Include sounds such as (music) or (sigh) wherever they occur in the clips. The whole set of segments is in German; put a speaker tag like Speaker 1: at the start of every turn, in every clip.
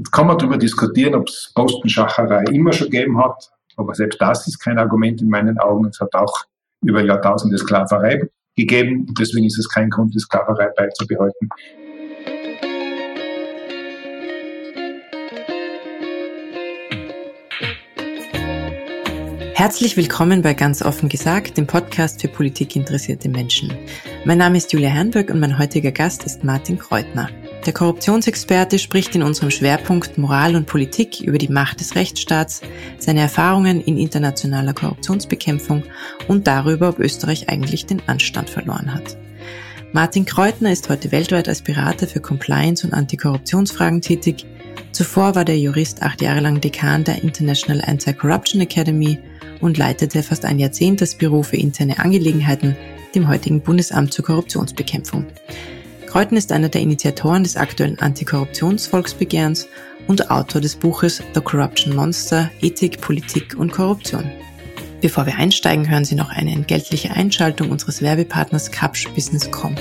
Speaker 1: Jetzt kann man darüber diskutieren, ob es Postenschacherei immer schon gegeben hat, aber selbst das ist kein Argument in meinen Augen. Es hat auch über Jahrtausende Sklaverei gegeben und deswegen ist es kein Grund, die Sklaverei beizubehalten.
Speaker 2: Herzlich willkommen bei Ganz offen gesagt, dem Podcast für politikinteressierte Menschen. Mein Name ist Julia Herrnberg und mein heutiger Gast ist Martin Kreutner. Der Korruptionsexperte spricht in unserem Schwerpunkt Moral und Politik über die Macht des Rechtsstaats, seine Erfahrungen in internationaler Korruptionsbekämpfung und darüber, ob Österreich eigentlich den Anstand verloren hat. Martin Kreutner ist heute weltweit als Berater für Compliance und Antikorruptionsfragen tätig. Zuvor war der Jurist acht Jahre lang Dekan der International Anti-Corruption Academy und leitete fast ein Jahrzehnt das Büro für interne Angelegenheiten, dem heutigen Bundesamt zur Korruptionsbekämpfung. Kreuten ist einer der Initiatoren des aktuellen Antikorruptionsvolksbegehrens und Autor des Buches The Corruption Monster, Ethik, Politik und Korruption. Bevor wir einsteigen, hören Sie noch eine entgeltliche Einschaltung unseres Werbepartners Capsch Business.com.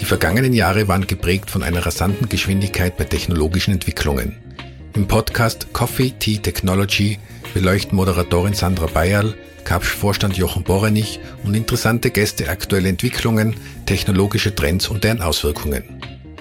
Speaker 3: Die vergangenen Jahre waren geprägt von einer rasanten Geschwindigkeit bei technologischen Entwicklungen. Im Podcast Coffee Tea Technology beleuchten Moderatorin Sandra Bayerl, Kapsch-Vorstand Jochen Borenich und interessante Gäste aktuelle Entwicklungen, technologische Trends und deren Auswirkungen.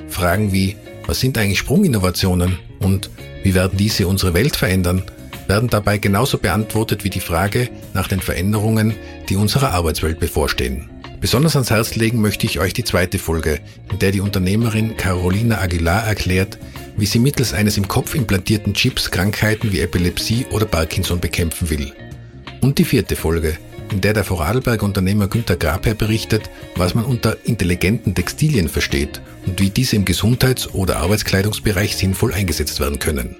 Speaker 3: Fragen wie, was sind eigentlich Sprunginnovationen und wie werden diese unsere Welt verändern, werden dabei genauso beantwortet wie die Frage nach den Veränderungen, die unserer Arbeitswelt bevorstehen. Besonders ans Herz legen möchte ich euch die zweite Folge, in der die Unternehmerin Carolina Aguilar erklärt, wie sie mittels eines im Kopf implantierten Chips Krankheiten wie Epilepsie oder Parkinson bekämpfen will. Und die vierte Folge, in der der Vorarlberg-Unternehmer Günter Grabherr berichtet, was man unter intelligenten Textilien versteht und wie diese im Gesundheits- oder Arbeitskleidungsbereich sinnvoll eingesetzt werden können.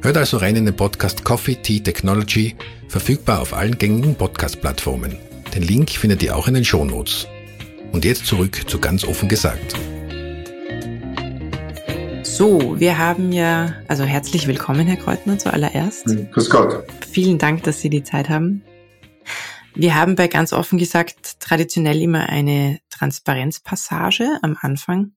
Speaker 3: Hört also rein in den Podcast Coffee Tea Technology, verfügbar auf allen gängigen Podcast-Plattformen. Den Link findet ihr auch in den Shownotes. Und jetzt zurück zu ganz offen gesagt.
Speaker 2: So, wir haben ja, also herzlich willkommen, Herr Kreutner, zuallererst.
Speaker 1: Hm, grüß Gott.
Speaker 2: Vielen Dank, dass Sie die Zeit haben. Wir haben bei ganz offen gesagt traditionell immer eine Transparenzpassage am Anfang,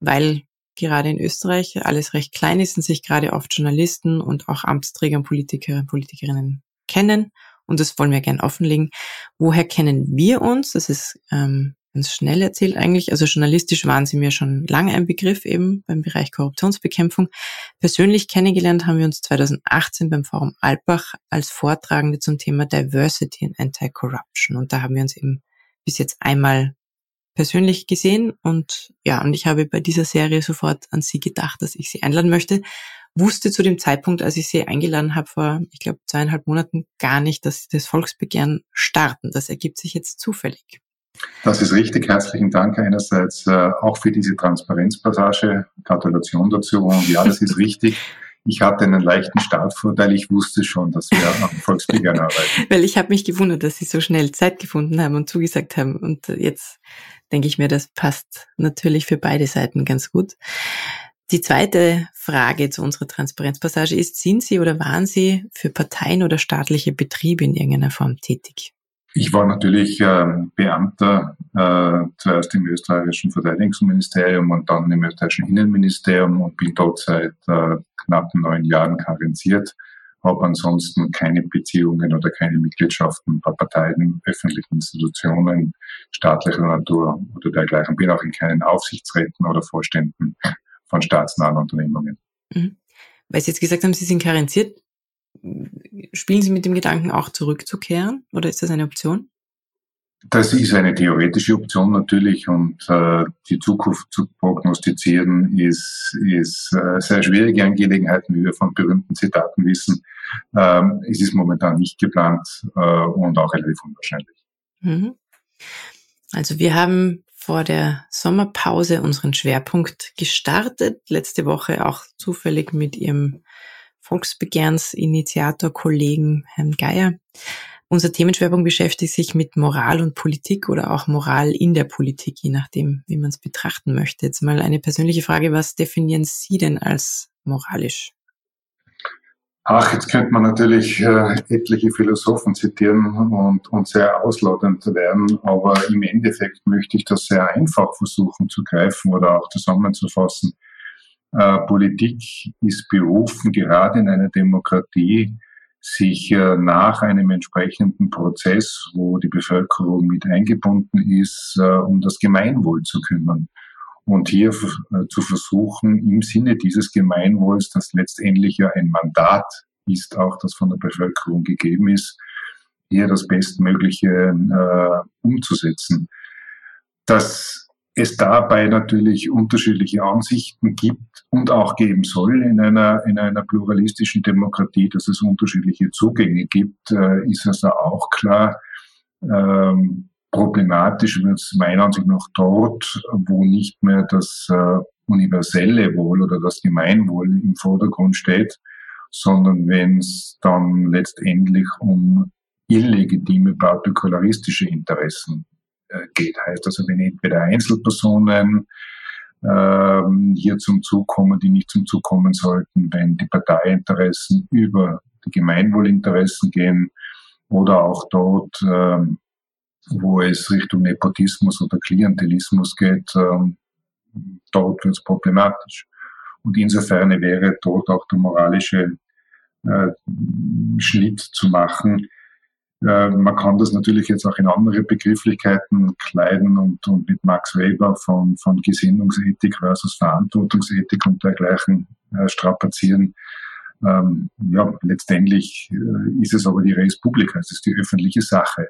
Speaker 2: weil gerade in Österreich alles recht klein ist und sich gerade oft Journalisten und auch Amtsträger und Politiker und Politikerinnen kennen. Und das wollen wir gern offenlegen. Woher kennen wir uns? Das ist ähm, ganz schnell erzählt eigentlich. Also journalistisch waren sie mir schon lange ein Begriff eben beim Bereich Korruptionsbekämpfung. Persönlich kennengelernt haben wir uns 2018 beim Forum Alpbach als Vortragende zum Thema Diversity and Anti-Corruption. Und da haben wir uns eben bis jetzt einmal persönlich gesehen und ja, und ich habe bei dieser Serie sofort an Sie gedacht, dass ich Sie einladen möchte. Wusste zu dem Zeitpunkt, als ich Sie eingeladen habe, vor, ich glaube, zweieinhalb Monaten gar nicht, dass Sie das Volksbegehren starten. Das ergibt sich jetzt zufällig.
Speaker 1: Das ist richtig. Herzlichen Dank einerseits äh, auch für diese Transparenzpassage. Gratulation dazu. Und ja, das ist richtig. Ich hatte einen leichten Startvorteil. Ich wusste schon, dass wir am Volksbegehren arbeiten. (laughs)
Speaker 2: Weil ich habe mich gewundert, dass Sie so schnell Zeit gefunden haben und zugesagt haben. Und jetzt denke ich mir, das passt natürlich für beide Seiten ganz gut. Die zweite Frage zu unserer Transparenzpassage ist, sind Sie oder waren Sie für Parteien oder staatliche Betriebe in irgendeiner Form tätig?
Speaker 1: Ich war natürlich äh, Beamter äh, zuerst im österreichischen Verteidigungsministerium und dann im österreichischen Innenministerium und bin dort seit äh, knapp neun Jahren karenziert, habe ansonsten keine Beziehungen oder keine Mitgliedschaften bei Parteien, öffentlichen Institutionen, staatlicher Natur oder dergleichen. Bin auch in keinen Aufsichtsräten oder Vorständen von staatsnahen Unternehmungen.
Speaker 2: Mhm. Weil Sie jetzt gesagt haben, Sie sind karenziert, spielen Sie mit dem Gedanken auch zurückzukehren oder ist das eine Option?
Speaker 1: Das ist eine theoretische Option natürlich und äh, die Zukunft zu prognostizieren ist, ist äh, sehr schwierige Angelegenheit, wie wir von berühmten Zitaten wissen. Ähm, es ist momentan nicht geplant äh, und auch relativ unwahrscheinlich.
Speaker 2: Mhm. Also wir haben vor der Sommerpause unseren Schwerpunkt gestartet, letzte Woche auch zufällig mit Ihrem Volksbegehrensinitiator, Kollegen Herrn Geier. Unser Themenschwerpunkt beschäftigt sich mit Moral und Politik oder auch Moral in der Politik, je nachdem, wie man es betrachten möchte. Jetzt mal eine persönliche Frage, was definieren Sie denn als moralisch?
Speaker 1: Ach, jetzt könnte man natürlich äh, etliche Philosophen zitieren und, und sehr ausladend werden, aber im Endeffekt möchte ich das sehr einfach versuchen zu greifen oder auch zusammenzufassen. Äh, Politik ist berufen, gerade in einer Demokratie, sich äh, nach einem entsprechenden Prozess, wo die Bevölkerung mit eingebunden ist, äh, um das Gemeinwohl zu kümmern. Und hier zu versuchen, im Sinne dieses Gemeinwohls, das letztendlich ja ein Mandat ist, auch das von der Bevölkerung gegeben ist, hier das Bestmögliche umzusetzen. Dass es dabei natürlich unterschiedliche Ansichten gibt und auch geben soll in einer, in einer pluralistischen Demokratie, dass es unterschiedliche Zugänge gibt, äh, ist also auch klar. Ähm, problematisch wird es meiner Ansicht nach dort, wo nicht mehr das äh, universelle Wohl oder das Gemeinwohl im Vordergrund steht, sondern wenn es dann letztendlich um illegitime partikularistische Interessen geht. Heißt also, wenn entweder Einzelpersonen ähm, hier zum Zug kommen, die nicht zum Zug kommen sollten, wenn die Parteiinteressen über die Gemeinwohlinteressen gehen oder auch dort, ähm, wo es Richtung Nepotismus oder Klientelismus geht, ähm, dort wird es problematisch. Und insofern wäre dort auch der moralische äh, Schnitt zu machen, man kann das natürlich jetzt auch in andere Begrifflichkeiten kleiden und, und mit Max Weber von, von Gesinnungsethik versus Verantwortungsethik und dergleichen äh, strapazieren. Ähm, ja, letztendlich äh, ist es aber die Res Publica, es ist die öffentliche Sache,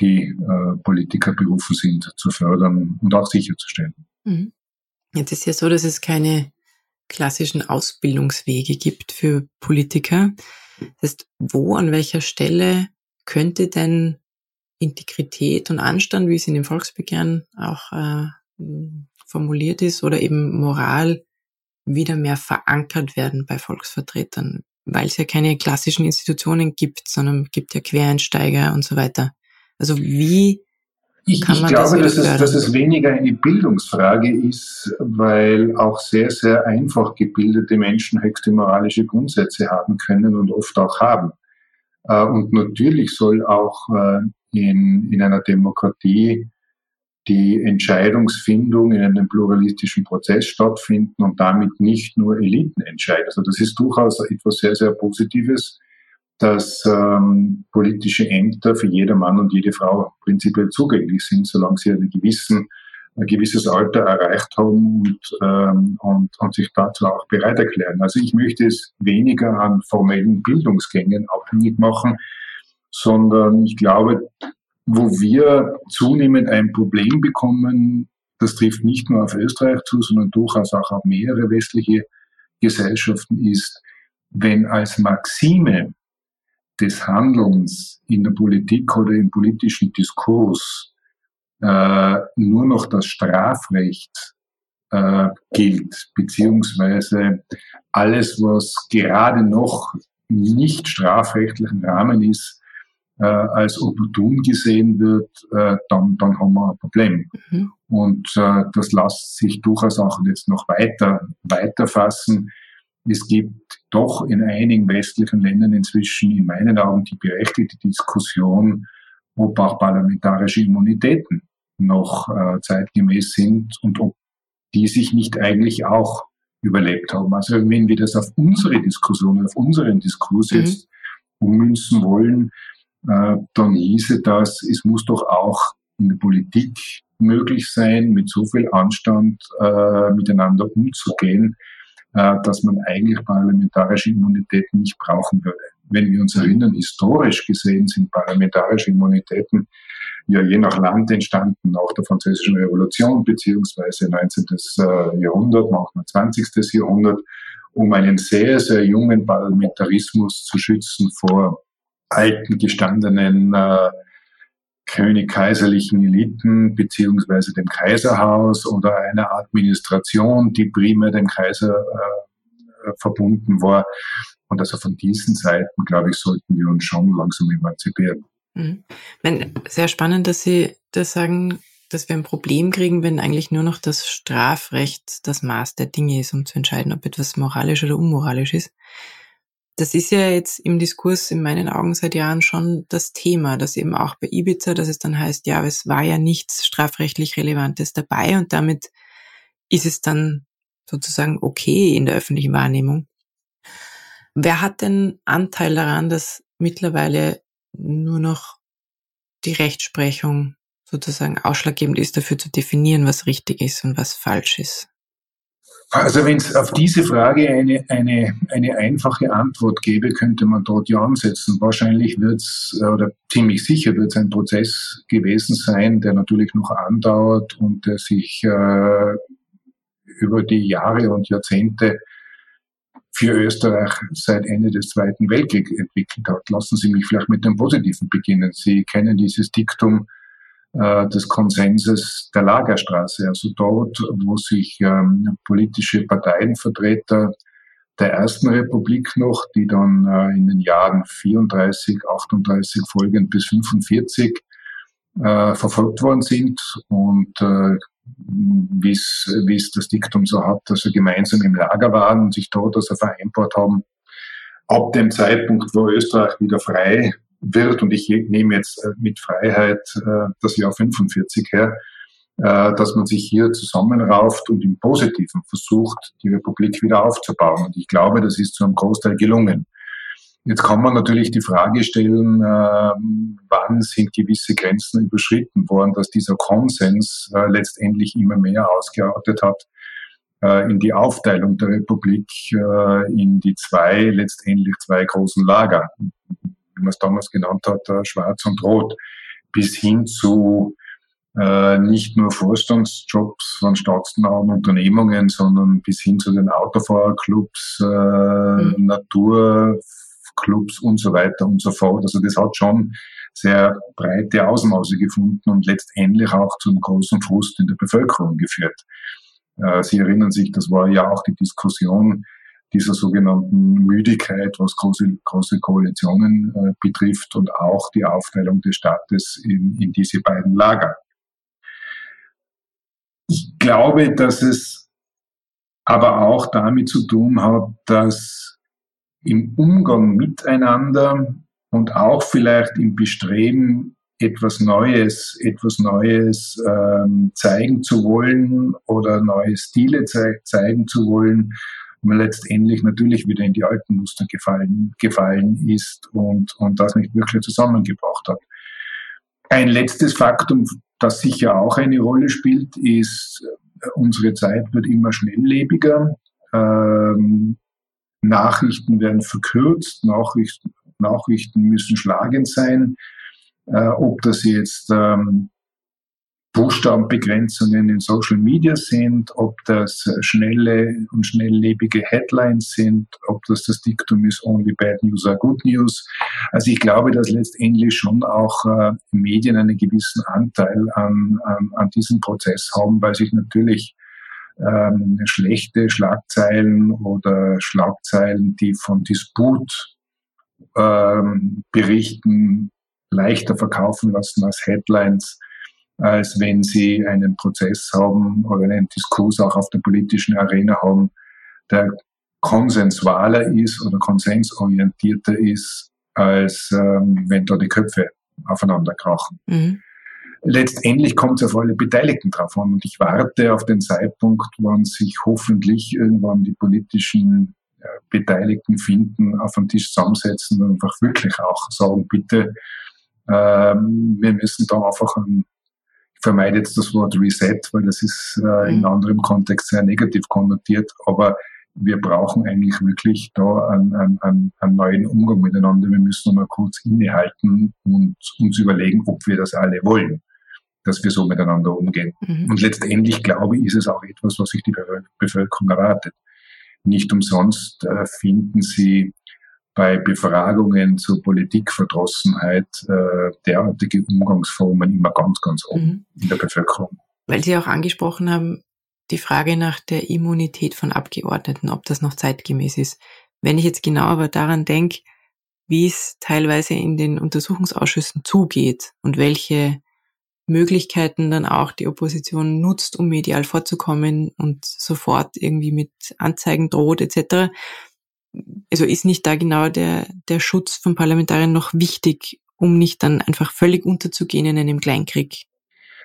Speaker 1: die äh, Politiker berufen sind zu fördern und auch sicherzustellen.
Speaker 2: Mhm. Jetzt ist ja so, dass es keine klassischen Ausbildungswege gibt für Politiker. Das heißt, wo, an welcher Stelle könnte denn Integrität und Anstand, wie es in dem Volksbegehren auch äh, formuliert ist, oder eben Moral wieder mehr verankert werden bei Volksvertretern, weil es ja keine klassischen Institutionen gibt, sondern gibt ja Quereinsteiger und so weiter. Also wie
Speaker 1: ich, ich glaube, das dass, es, dass es weniger eine Bildungsfrage ist, weil auch sehr, sehr einfach gebildete Menschen höchste moralische Grundsätze haben können und oft auch haben. Äh, und natürlich soll auch äh, in, in einer Demokratie die Entscheidungsfindung in einem pluralistischen Prozess stattfinden und damit nicht nur Eliten entscheiden. Also das ist durchaus etwas sehr, sehr Positives, dass ähm, politische Ämter für jeder Mann und jede Frau prinzipiell zugänglich sind, solange sie einen gewissen ein gewisses Alter erreicht haben und, ähm, und, und sich dazu auch bereit erklären. Also ich möchte es weniger an formellen Bildungsgängen abhängig machen, sondern ich glaube, wo wir zunehmend ein Problem bekommen, das trifft nicht nur auf Österreich zu, sondern durchaus auch auf mehrere westliche Gesellschaften, ist, wenn als Maxime des Handelns in der Politik oder im politischen Diskurs äh, nur noch das Strafrecht äh, gilt, beziehungsweise alles, was gerade noch nicht strafrechtlichen Rahmen ist, äh, als opportun gesehen wird, äh, dann, dann haben wir ein Problem. Mhm. Und äh, das lässt sich durchaus auch jetzt noch weiter, weiter fassen. Es gibt doch in einigen westlichen Ländern inzwischen in meinen Augen die berechtigte Diskussion, ob auch parlamentarische Immunitäten noch äh, zeitgemäß sind und ob die sich nicht eigentlich auch überlebt haben. Also wenn wir das auf unsere Diskussion, auf unseren Diskurs mhm. jetzt ummünzen wollen, äh, dann hieße das, es muss doch auch in der Politik möglich sein, mit so viel Anstand äh, miteinander umzugehen, äh, dass man eigentlich parlamentarische Immunitäten nicht brauchen würde. Wenn wir uns erinnern, historisch gesehen sind parlamentarische Immunitäten ja je nach Land entstanden, nach der Französischen Revolution beziehungsweise 19. Äh, Jahrhundert, manchmal 20. Jahrhundert, um einen sehr, sehr jungen Parlamentarismus zu schützen vor alten, gestandenen äh, könig-kaiserlichen Eliten beziehungsweise dem Kaiserhaus oder einer Administration, die primär dem Kaiser äh, verbunden war. Und also von diesen Seiten, glaube ich, sollten wir uns schon langsam emanzipieren.
Speaker 2: Mhm. Sehr spannend, dass Sie das sagen, dass wir ein Problem kriegen, wenn eigentlich nur noch das Strafrecht das Maß der Dinge ist, um zu entscheiden, ob etwas moralisch oder unmoralisch ist. Das ist ja jetzt im Diskurs in meinen Augen seit Jahren schon das Thema, dass eben auch bei Ibiza, dass es dann heißt, ja, es war ja nichts strafrechtlich Relevantes dabei und damit ist es dann sozusagen okay in der öffentlichen Wahrnehmung. Wer hat denn Anteil daran, dass mittlerweile nur noch die Rechtsprechung sozusagen ausschlaggebend ist, dafür zu definieren, was richtig ist und was falsch ist?
Speaker 1: Also wenn es auf diese Frage eine, eine, eine einfache Antwort gäbe, könnte man dort ja ansetzen. Wahrscheinlich wird es, oder ziemlich sicher wird es ein Prozess gewesen sein, der natürlich noch andauert und der sich äh, über die Jahre und Jahrzehnte für Österreich seit Ende des Zweiten Weltkriegs entwickelt hat. Lassen Sie mich vielleicht mit dem Positiven beginnen. Sie kennen dieses Diktum äh, des Konsenses der Lagerstraße, also dort, wo sich ähm, politische Parteienvertreter der ersten Republik noch, die dann äh, in den Jahren 34, 38 folgend bis 45 äh, verfolgt worden sind und äh, wie es das Diktum so hat, dass wir gemeinsam im Lager waren und sich dort also vereinbart haben, ab dem Zeitpunkt, wo Österreich wieder frei wird, und ich nehme jetzt äh, mit Freiheit äh, das Jahr 45 her, äh, dass man sich hier zusammenrauft und im Positiven versucht, die Republik wieder aufzubauen. Und ich glaube, das ist zu einem Großteil gelungen. Jetzt kann man natürlich die Frage stellen, äh, wann sind gewisse Grenzen überschritten worden, dass dieser Konsens äh, letztendlich immer mehr ausgeartet hat äh, in die Aufteilung der Republik äh, in die zwei, letztendlich zwei großen Lager, wie man es damals genannt hat, Schwarz und Rot, bis hin zu nicht nur Vorstandsjobs von staatsnahen Unternehmungen, sondern bis hin zu den Autofahrerclubs, mhm. Natur, Clubs und so weiter und so fort. Also das hat schon sehr breite Ausmaße gefunden und letztendlich auch zu einem großen Frust in der Bevölkerung geführt. Äh, Sie erinnern sich, das war ja auch die Diskussion dieser sogenannten Müdigkeit, was große, große Koalitionen äh, betrifft und auch die Aufteilung des Staates in, in diese beiden Lager. Ich glaube, dass es aber auch damit zu tun hat, dass im Umgang miteinander und auch vielleicht im Bestreben, etwas Neues, etwas Neues ähm, zeigen zu wollen oder neue Stile ze zeigen zu wollen, man letztendlich natürlich wieder in die alten Muster gefallen, gefallen ist und, und das nicht wirklich zusammengebracht hat. Ein letztes Faktum, das sicher auch eine Rolle spielt, ist, unsere Zeit wird immer schnelllebiger. Ähm, Nachrichten werden verkürzt, Nachrichten, Nachrichten müssen schlagend sein. Äh, ob das jetzt ähm, Buchstabenbegrenzungen in Social Media sind, ob das schnelle und schnelllebige Headlines sind, ob das das Diktum ist, only bad news are good news. Also ich glaube, dass letztendlich schon auch äh, Medien einen gewissen Anteil an, an, an diesem Prozess haben, weil sich natürlich ähm, schlechte Schlagzeilen oder Schlagzeilen, die von Disput ähm, berichten, leichter verkaufen lassen als Headlines, als wenn sie einen Prozess haben oder einen Diskurs auch auf der politischen Arena haben, der konsensualer ist oder konsensorientierter ist, als ähm, wenn da die Köpfe aufeinander krachen. Mhm letztendlich kommt es auf alle Beteiligten drauf an. Und ich warte auf den Zeitpunkt, wann sich hoffentlich irgendwann die politischen Beteiligten finden, auf den Tisch zusammensetzen und einfach wirklich auch sagen, bitte, ähm, wir müssen da einfach ein, ich vermeide jetzt das Wort Reset, weil das ist äh, in mhm. anderem Kontext sehr negativ konnotiert, aber wir brauchen eigentlich wirklich da einen, einen, einen neuen Umgang miteinander. Wir müssen mal kurz innehalten und uns überlegen, ob wir das alle wollen dass wir so miteinander umgehen. Mhm. Und letztendlich, glaube ich, ist es auch etwas, was sich die Bevölkerung erwartet. Nicht umsonst äh, finden Sie bei Befragungen zur Politikverdrossenheit äh, derartige Umgangsformen immer ganz, ganz oben mhm. in der Bevölkerung.
Speaker 2: Weil Sie auch angesprochen haben, die Frage nach der Immunität von Abgeordneten, ob das noch zeitgemäß ist. Wenn ich jetzt genau aber daran denke, wie es teilweise in den Untersuchungsausschüssen zugeht und welche Möglichkeiten dann auch die Opposition nutzt, um medial vorzukommen und sofort irgendwie mit Anzeigen droht etc. Also ist nicht da genau der, der Schutz von Parlamentariern noch wichtig, um nicht dann einfach völlig unterzugehen in einem Kleinkrieg?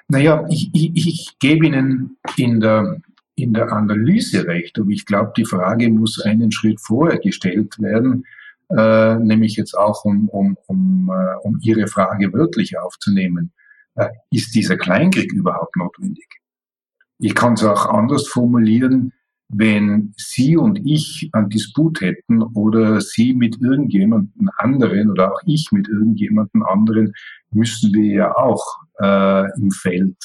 Speaker 1: Naja, ich, ich, ich gebe Ihnen in der, in der Analyse recht, aber ich glaube, die Frage muss einen Schritt vorher gestellt werden, äh, nämlich jetzt auch um, um, um, äh, um Ihre Frage wörtlich aufzunehmen. Ist dieser Kleinkrieg überhaupt notwendig? Ich kann es auch anders formulieren, wenn Sie und ich einen Disput hätten oder Sie mit irgendjemandem anderen oder auch ich mit irgendjemandem anderen, müssen wir ja auch äh, im Feld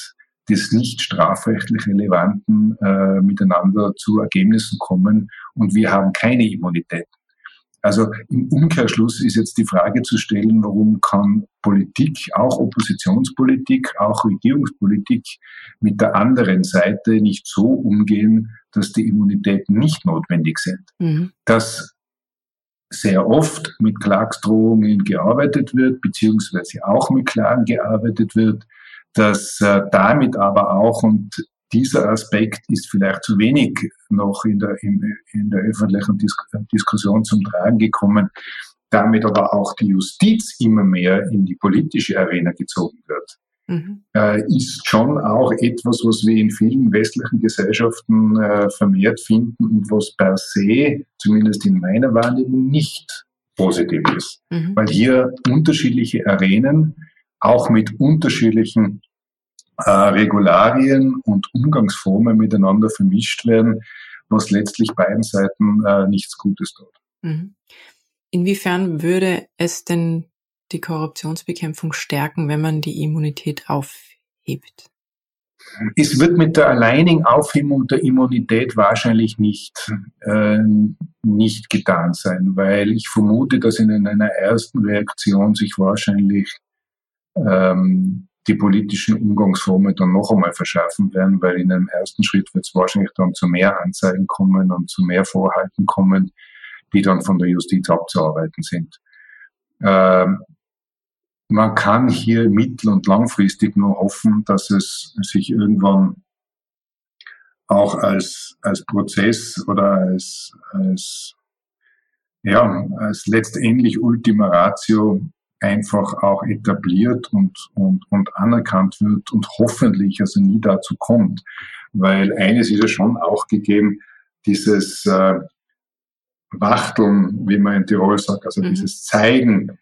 Speaker 1: des nicht strafrechtlich Relevanten äh, miteinander zu Ergebnissen kommen und wir haben keine Immunität. Also im Umkehrschluss ist jetzt die Frage zu stellen, warum kann Politik, auch Oppositionspolitik, auch Regierungspolitik mit der anderen Seite nicht so umgehen, dass die Immunitäten nicht notwendig sind. Mhm. Dass sehr oft mit Klagsdrohungen gearbeitet wird, beziehungsweise auch mit Klagen gearbeitet wird, dass äh, damit aber auch, und dieser Aspekt ist vielleicht zu wenig noch in der, in, in der öffentlichen Dis Diskussion zum Tragen gekommen, damit aber auch die Justiz immer mehr in die politische Arena gezogen wird. Mhm. Äh, ist schon auch etwas, was wir in vielen westlichen Gesellschaften äh, vermehrt finden und was per se, zumindest in meiner Wahrnehmung, nicht positiv ist. Mhm. Weil hier unterschiedliche Arenen auch mit unterschiedlichen äh, Regularien und Umgangsformen miteinander vermischt werden, was letztlich beiden Seiten äh, nichts Gutes tut. Mhm.
Speaker 2: Inwiefern würde es denn die Korruptionsbekämpfung stärken, wenn man die Immunität aufhebt?
Speaker 1: Es wird mit der alleinigen Aufhebung der Immunität wahrscheinlich nicht, äh, nicht getan sein, weil ich vermute, dass in einer ersten Reaktion sich wahrscheinlich ähm, die politischen Umgangsformen dann noch einmal verschärfen werden, weil in einem ersten Schritt wird es wahrscheinlich dann zu mehr Anzeigen kommen und zu mehr Vorhalten kommen, die dann von der Justiz abzuarbeiten sind. Ähm, man kann hier mittel- und langfristig nur hoffen, dass es sich irgendwann auch als, als Prozess oder als, als, ja, als letztendlich Ultima Ratio einfach auch etabliert und, und, und anerkannt wird und hoffentlich also nie dazu kommt. Weil eines ist ja schon auch gegeben, dieses äh, Wachteln, wie man in Tirol sagt, also mhm. dieses Zeigen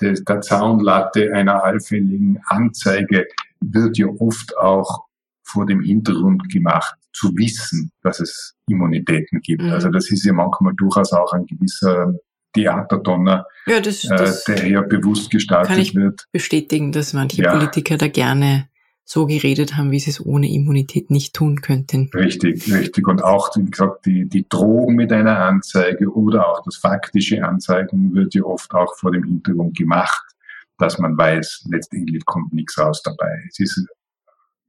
Speaker 1: des, der Zaunlatte einer allfälligen Anzeige wird ja oft auch vor dem Hintergrund gemacht, zu wissen, dass es Immunitäten gibt. Mhm. Also das ist ja manchmal durchaus auch ein gewisser Theaterdonner, ja, das, äh, das der ja bewusst gestaltet kann ich wird.
Speaker 2: Bestätigen, dass manche ja. Politiker da gerne so geredet haben, wie sie es ohne Immunität nicht tun könnten.
Speaker 1: Richtig, richtig. Und auch, wie gesagt, die, die Drohung mit einer Anzeige oder auch das faktische Anzeigen wird ja oft auch vor dem Hintergrund gemacht, dass man weiß, letztendlich kommt nichts raus dabei. Es ist ein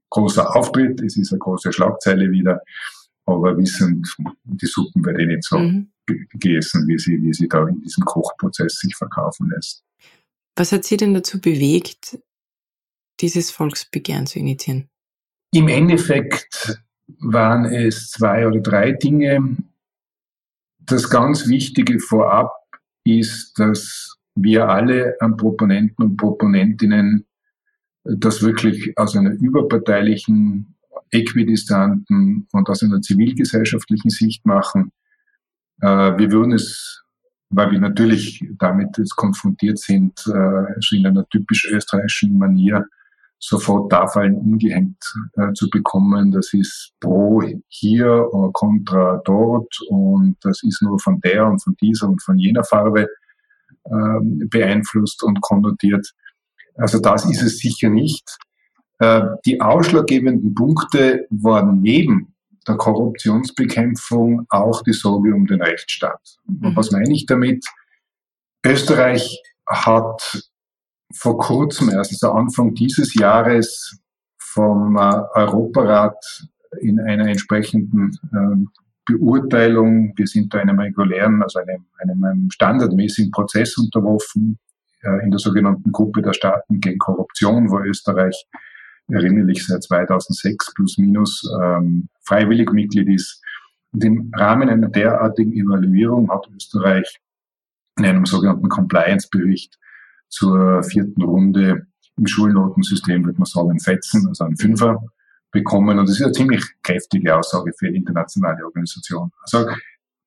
Speaker 1: großer Auftritt, es ist eine große Schlagzeile wieder, aber wissen, die Suppen wird eh nicht so mhm gegessen, wie sie, wie sie da in diesem Kochprozess sich verkaufen lässt.
Speaker 2: Was hat Sie denn dazu bewegt, dieses Volksbegehren zu initiieren?
Speaker 1: Im Endeffekt waren es zwei oder drei Dinge. Das ganz Wichtige vorab ist, dass wir alle an Proponenten und Proponentinnen das wirklich aus einer überparteilichen, äquidistanten und aus einer zivilgesellschaftlichen Sicht machen. Äh, wir würden es, weil wir natürlich damit jetzt konfrontiert sind, äh, in einer typisch österreichischen Manier, sofort Tafeln umgehängt äh, zu bekommen. Das ist pro hier oder contra dort und das ist nur von der und von dieser und von jener Farbe äh, beeinflusst und konnotiert. Also das ist es sicher nicht. Die ausschlaggebenden Punkte waren neben der Korruptionsbekämpfung auch die Sorge um den Rechtsstaat. Mhm. was meine ich damit? Österreich hat vor kurzem, also Anfang dieses Jahres, vom äh, Europarat in einer entsprechenden äh, Beurteilung, wir sind da einem regulären, also einem, einem standardmäßigen Prozess unterworfen, äh, in der sogenannten Gruppe der Staaten gegen Korruption, wo Österreich erinnerlich seit 2006 plus minus ähm, freiwillig Mitglied ist. Und im Rahmen einer derartigen Evaluierung hat Österreich in einem sogenannten Compliance-Bericht zur vierten Runde im Schulnotensystem, würde man sagen, Fetzen, also ein Fünfer bekommen. Und das ist eine ziemlich kräftige Aussage für internationale Organisationen. Also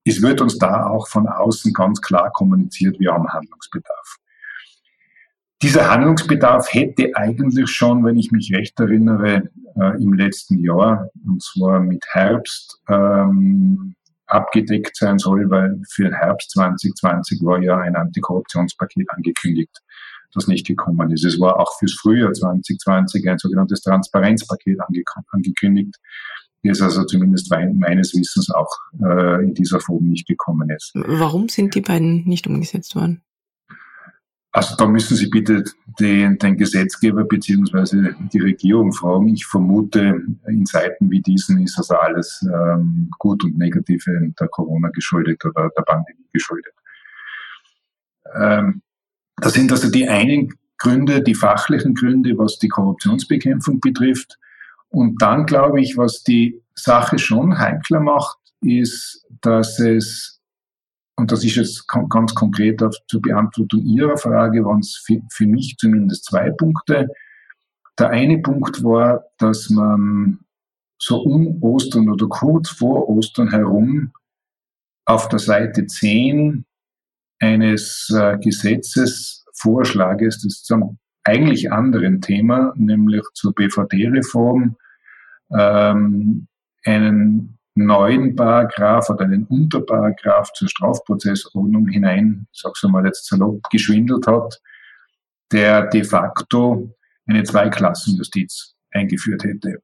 Speaker 1: es wird uns da auch von außen ganz klar kommuniziert, wir haben Handlungsbedarf. Dieser Handlungsbedarf hätte eigentlich schon, wenn ich mich recht erinnere, äh, im letzten Jahr, und zwar mit Herbst, ähm, abgedeckt sein soll, weil für Herbst 2020 war ja ein Antikorruptionspaket angekündigt, das nicht gekommen ist. Es war auch fürs Frühjahr 2020 ein sogenanntes Transparenzpaket angekündigt, das also zumindest meines Wissens auch äh, in dieser Form nicht gekommen ist.
Speaker 2: Warum sind die beiden nicht umgesetzt worden?
Speaker 1: Also da müssen Sie bitte den, den Gesetzgeber beziehungsweise die Regierung fragen. Ich vermute, in Zeiten wie diesen ist also alles ähm, gut und negative der Corona geschuldet oder der Pandemie geschuldet. Ähm, das sind also die einen Gründe, die fachlichen Gründe, was die Korruptionsbekämpfung betrifft. Und dann glaube ich, was die Sache schon heikler macht, ist, dass es und das ist jetzt ganz konkret auf, zur Beantwortung Ihrer Frage, waren es für, für mich zumindest zwei Punkte. Der eine Punkt war, dass man so um Ostern oder kurz vor Ostern herum auf der Seite 10 eines äh, Gesetzesvorschlages, das ist einem eigentlich anderen Thema, nämlich zur BVD-Reform, ähm, einen neuen Paragraph oder einen Unterparagraph zur Strafprozessordnung hinein, sag's mal jetzt salopp, geschwindelt hat, der de facto eine Zweiklassenjustiz eingeführt hätte.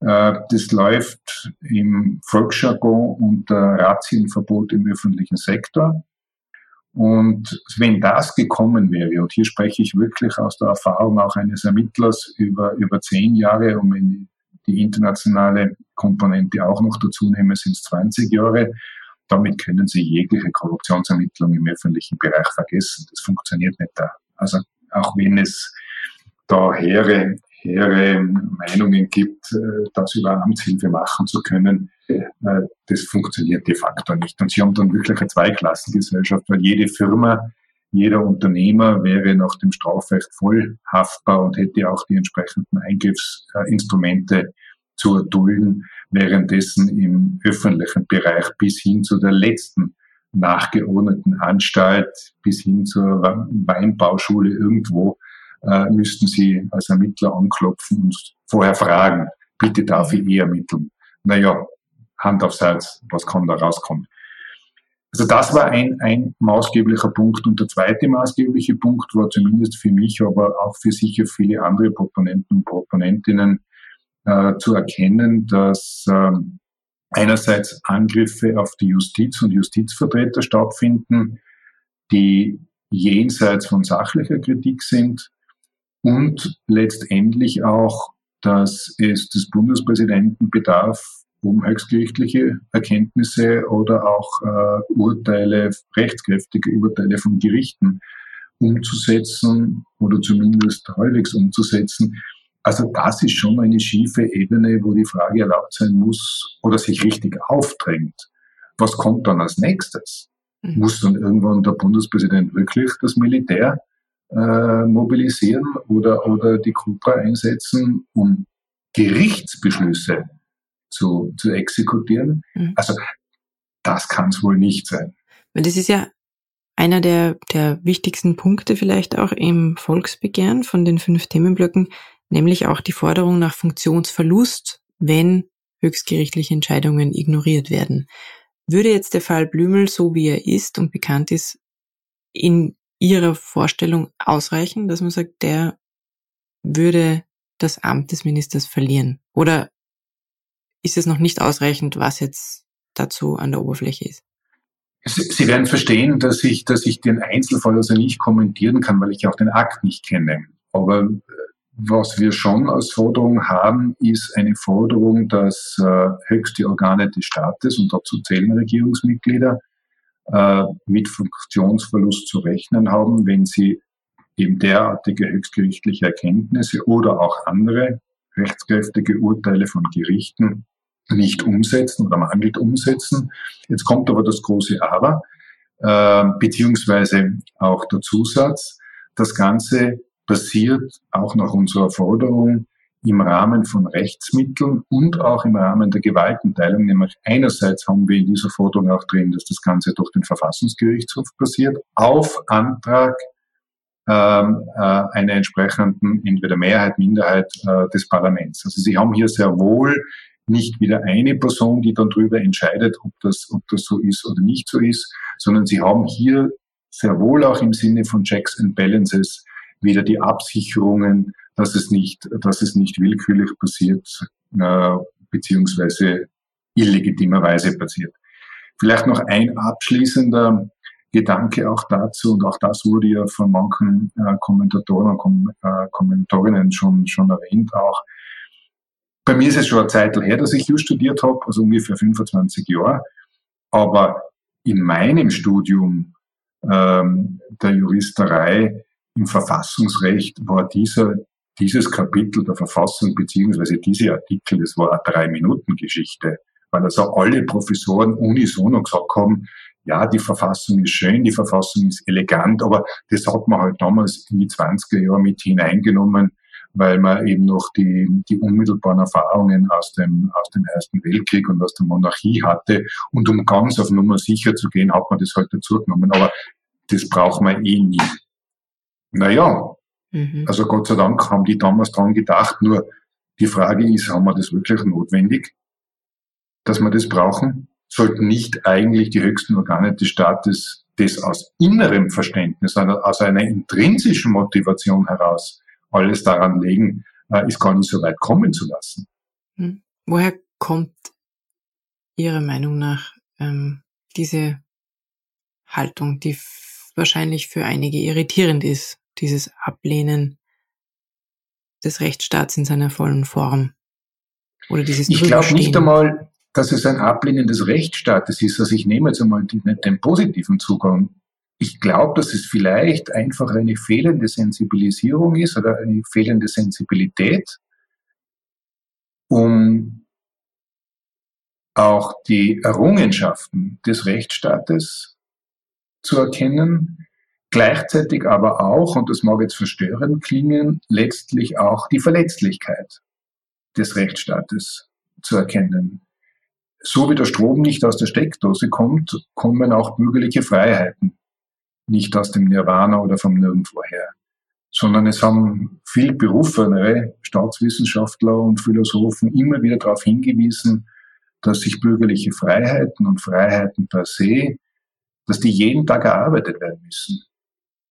Speaker 1: Äh, das läuft im Volksjargon unter Razzienverbot im öffentlichen Sektor. Und wenn das gekommen wäre, und hier spreche ich wirklich aus der Erfahrung auch eines Ermittlers über, über zehn Jahre, um in die internationale Komponente auch noch dazu nehmen, sind es 20 Jahre. Damit können Sie jegliche Korruptionsermittlung im öffentlichen Bereich vergessen. Das funktioniert nicht da. Also auch wenn es da hehre, hehre Meinungen gibt, äh, das über Amtshilfe machen zu können, äh, das funktioniert de facto nicht. Und Sie haben dann wirklich eine Zweiklassengesellschaft, weil jede Firma, jeder Unternehmer wäre nach dem Strafrecht voll haftbar und hätte auch die entsprechenden Eingriffsinstrumente zu erdulden, währenddessen im öffentlichen Bereich bis hin zu der letzten nachgeordneten Anstalt, bis hin zur Weinbauschule irgendwo, äh, müssten Sie als Ermittler anklopfen und vorher fragen, bitte darf ich eh ermitteln? Naja, Hand aufs Herz, was kann da rauskommen? Also das war ein, ein maßgeblicher Punkt. Und der zweite maßgebliche Punkt war zumindest für mich, aber auch für sicher viele andere Proponenten und Proponentinnen äh, zu erkennen, dass äh, einerseits Angriffe auf die Justiz und Justizvertreter stattfinden, die jenseits von sachlicher Kritik sind und letztendlich auch, dass es des Bundespräsidenten bedarf, um höchstgerichtliche Erkenntnisse oder auch äh, Urteile, rechtskräftige Urteile von Gerichten umzusetzen oder zumindest halbwegs umzusetzen. Also das ist schon eine schiefe Ebene, wo die Frage erlaubt sein muss oder sich richtig aufdrängt. Was kommt dann als nächstes? Mhm. Muss dann irgendwann der Bundespräsident wirklich das Militär äh, mobilisieren oder, oder die Cobra einsetzen, um Gerichtsbeschlüsse zu, zu exekutieren. Mhm. Also das kann es wohl nicht sein.
Speaker 2: Das ist ja einer der, der wichtigsten Punkte vielleicht auch im Volksbegehren von den fünf Themenblöcken, nämlich auch die Forderung nach Funktionsverlust, wenn höchstgerichtliche Entscheidungen ignoriert werden. Würde jetzt der Fall Blümel, so wie er ist und bekannt ist, in Ihrer Vorstellung ausreichen, dass man sagt, der würde das Amt des Ministers verlieren? Oder ist es noch nicht ausreichend, was jetzt dazu an der Oberfläche ist.
Speaker 1: Sie werden verstehen, dass ich, dass ich den Einzelfall also nicht kommentieren kann, weil ich auch den Akt nicht kenne. Aber äh, was wir schon als Forderung haben, ist eine Forderung, dass äh, höchste Organe des Staates, und dazu zählen Regierungsmitglieder, äh, mit Funktionsverlust zu rechnen haben, wenn sie eben derartige höchstgerichtliche Erkenntnisse oder auch andere rechtskräftige Urteile von Gerichten nicht umsetzen oder mangelt umsetzen. Jetzt kommt aber das große Aber, äh, beziehungsweise auch der Zusatz. Das Ganze passiert auch nach unserer Forderung im Rahmen von Rechtsmitteln und auch im Rahmen der Gewaltenteilung. Nämlich einerseits haben wir in dieser Forderung auch drin, dass das Ganze durch den Verfassungsgerichtshof passiert, auf Antrag einer entsprechenden entweder Mehrheit, Minderheit äh, des Parlaments. Also Sie haben hier sehr wohl nicht wieder eine Person, die dann darüber entscheidet, ob das, ob das so ist oder nicht so ist, sondern Sie haben hier sehr wohl auch im Sinne von Checks and Balances wieder die Absicherungen, dass es nicht, dass es nicht willkürlich passiert, äh, beziehungsweise illegitimerweise passiert. Vielleicht noch ein abschließender Gedanke auch dazu, und auch das wurde ja von manchen äh, Kommentatoren und Kom äh, Kommentatorinnen schon, schon erwähnt auch. Bei mir ist es schon eine Zeit her, dass ich Just studiert habe, also ungefähr 25 Jahre. Aber in meinem Studium ähm, der Juristerei im Verfassungsrecht war dieser, dieses Kapitel der Verfassung beziehungsweise diese Artikel, das war eine Drei-Minuten-Geschichte, weil also alle Professoren unisono gesagt haben, ja, die Verfassung ist schön, die Verfassung ist elegant, aber das hat man halt damals in die 20er Jahre mit hineingenommen, weil man eben noch die, die unmittelbaren Erfahrungen aus dem, aus dem Ersten Weltkrieg und aus der Monarchie hatte. Und um ganz auf Nummer sicher zu gehen, hat man das halt dazu genommen. Aber das braucht man eh nie. Naja, mhm. also Gott sei Dank haben die damals dran gedacht, nur die Frage ist, haben wir das wirklich notwendig, dass wir das brauchen? Sollten nicht eigentlich die höchsten Organe des Staates das aus innerem Verständnis, aus einer intrinsischen Motivation heraus alles daran legen, äh, ist gar nicht so weit kommen zu lassen.
Speaker 2: Hm. Woher kommt Ihrer Meinung nach ähm, diese Haltung, die wahrscheinlich für einige irritierend ist, dieses Ablehnen des Rechtsstaats in seiner vollen Form. Oder dieses
Speaker 1: Ich glaube nicht einmal, dass es ein Ablehnen des Rechtsstaates ist. Also ich nehme jetzt einmal den, den positiven Zugang. Ich glaube, dass es vielleicht einfach eine fehlende Sensibilisierung ist oder eine fehlende Sensibilität, um auch die Errungenschaften des Rechtsstaates zu erkennen, gleichzeitig aber auch, und das mag jetzt verstörend klingen, letztlich auch die Verletzlichkeit des Rechtsstaates zu erkennen. So wie der Strom nicht aus der Steckdose kommt, kommen auch bürgerliche Freiheiten nicht aus dem Nirvana oder vom Nirgendwo her, sondern es haben viel berufene Staatswissenschaftler und Philosophen immer wieder darauf hingewiesen, dass sich bürgerliche Freiheiten und Freiheiten per se dass die jeden Tag erarbeitet werden müssen.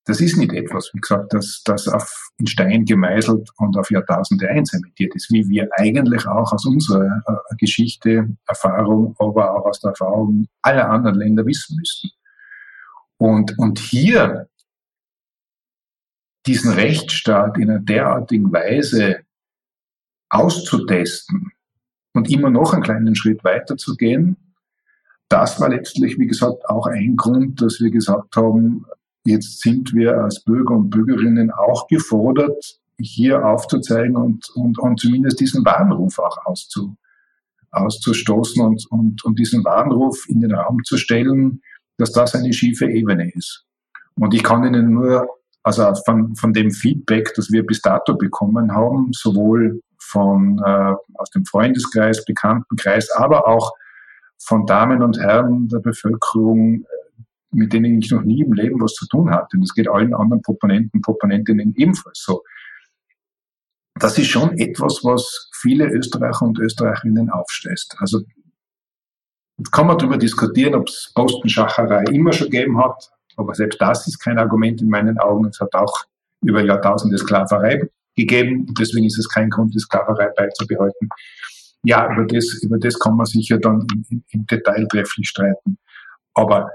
Speaker 1: Das ist nicht etwas, wie gesagt, das, das auf, in Stein gemeißelt und auf Jahrtausende einzementiert ist, wie wir eigentlich auch aus unserer äh, Geschichte, Erfahrung, aber auch aus der Erfahrung aller anderen Länder wissen müssen. Und, und hier diesen Rechtsstaat in einer derartigen Weise auszutesten und immer noch einen kleinen Schritt weiterzugehen, das war letztlich, wie gesagt, auch ein Grund, dass wir gesagt haben, jetzt sind wir als Bürger und Bürgerinnen auch gefordert, hier aufzuzeigen und, und, und zumindest diesen Warnruf auch auszu, auszustoßen und, und, und diesen Warnruf in den Raum zu stellen, dass das eine schiefe Ebene ist. Und ich kann Ihnen nur, also von, von dem Feedback, das wir bis dato bekommen haben, sowohl von äh, aus dem Freundeskreis, Bekanntenkreis, aber auch von Damen und Herren der Bevölkerung, mit denen ich noch nie im Leben was zu tun hatte. Und das geht allen anderen Proponenten, Proponentinnen ebenfalls so. Das ist schon etwas, was viele Österreicher und Österreicherinnen aufstößt. Also kann man darüber diskutieren, ob es Postenschacherei immer schon gegeben hat, aber selbst das ist kein Argument in meinen Augen. Es hat auch über Jahrtausende Sklaverei gegeben. Deswegen ist es kein Grund, die Sklaverei beizubehalten. Ja, über das, über das kann man sicher dann im, im Detail trefflich streiten. Aber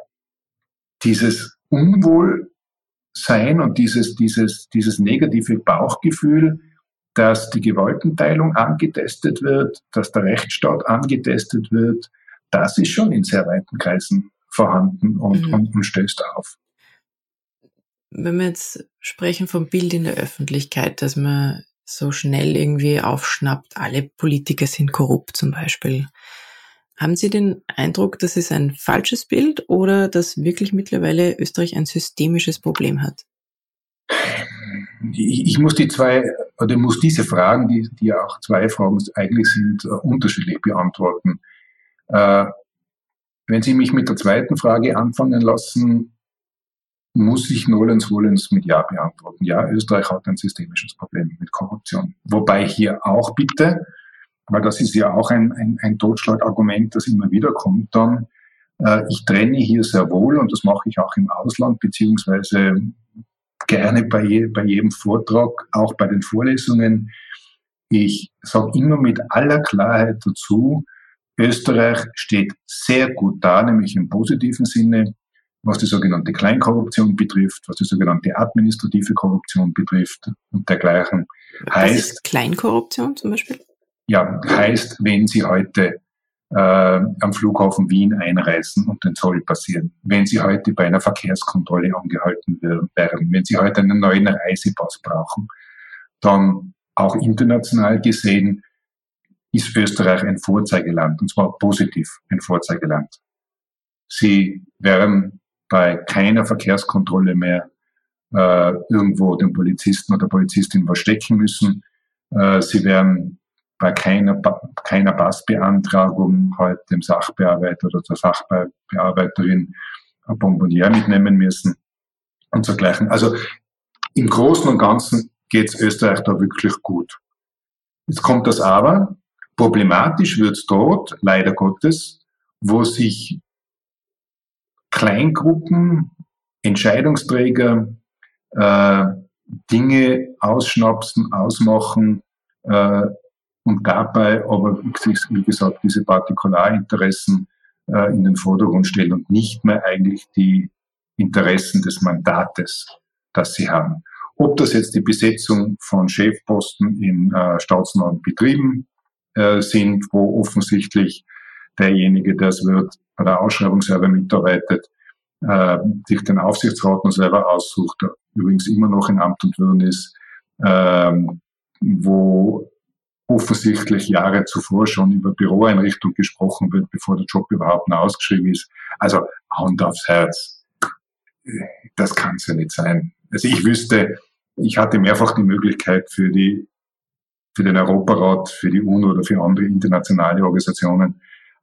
Speaker 1: dieses Unwohlsein und dieses, dieses, dieses negative Bauchgefühl, dass die Gewaltenteilung angetestet wird, dass der Rechtsstaat angetestet wird, das ist schon in sehr weiten Kreisen vorhanden und, mhm. und, und stößt auf.
Speaker 2: Wenn wir jetzt sprechen vom Bild in der Öffentlichkeit, dass man so schnell irgendwie aufschnappt, alle Politiker sind korrupt zum Beispiel. Haben Sie den Eindruck, dass es ein falsches Bild oder dass wirklich mittlerweile Österreich ein systemisches Problem hat?
Speaker 1: Ich, ich muss die zwei oder muss diese Fragen, die, die auch zwei Fragen eigentlich sind, uh, unterschiedlich beantworten. Uh, wenn Sie mich mit der zweiten Frage anfangen lassen, muss ich Nolens Wollens mit Ja beantworten. Ja, Österreich hat ein systemisches Problem mit Korruption. Wobei hier auch bitte, weil das ist ja auch ein, ein, ein Totschlagargument, das immer wieder kommt, dann, äh, ich trenne hier sehr wohl, und das mache ich auch im Ausland, beziehungsweise gerne bei, je, bei jedem Vortrag, auch bei den Vorlesungen. Ich sage immer mit aller Klarheit dazu, Österreich steht sehr gut da, nämlich im positiven Sinne, was die sogenannte Kleinkorruption betrifft, was die sogenannte administrative Korruption betrifft und dergleichen.
Speaker 2: Heißt ist Kleinkorruption zum Beispiel?
Speaker 1: Ja, heißt, wenn Sie heute äh, am Flughafen Wien einreisen und den Zoll passieren, wenn Sie heute bei einer Verkehrskontrolle angehalten werden, wenn Sie heute einen neuen Reisepass brauchen, dann auch international gesehen ist Österreich ein Vorzeigeland, und zwar positiv ein Vorzeigeland. Sie werden bei keiner Verkehrskontrolle mehr äh, irgendwo den Polizisten oder Polizistin verstecken müssen. Äh, sie werden bei keiner, keiner Passbeantragung halt dem Sachbearbeiter oder der Sachbearbeiterin ein Bonbonnier mitnehmen müssen und so gleichen. Also im Großen und Ganzen geht es Österreich da wirklich gut. Jetzt kommt das aber. Problematisch wird dort, leider Gottes, wo sich Kleingruppen, Entscheidungsträger äh, Dinge ausschnapsen, ausmachen äh, und dabei aber, wie gesagt, diese Partikularinteressen äh, in den Vordergrund stellen und nicht mehr eigentlich die Interessen des Mandates, das sie haben. Ob das jetzt die Besetzung von Chefposten in äh, staatsnahen Betrieben äh, sind, wo offensichtlich derjenige, der es wird, bei der Ausschreibung selber mitarbeitet, äh, sich den Aufsichtsrat noch selber aussucht, übrigens immer noch in Amt und Würden ist, äh, wo offensichtlich Jahre zuvor schon über Büroeinrichtung gesprochen wird, bevor der Job überhaupt noch ausgeschrieben ist. Also Hand aufs Herz. Das kann es ja nicht sein. Also ich wüsste, ich hatte mehrfach die Möglichkeit für die für den Europarat, für die UNO oder für andere internationale Organisationen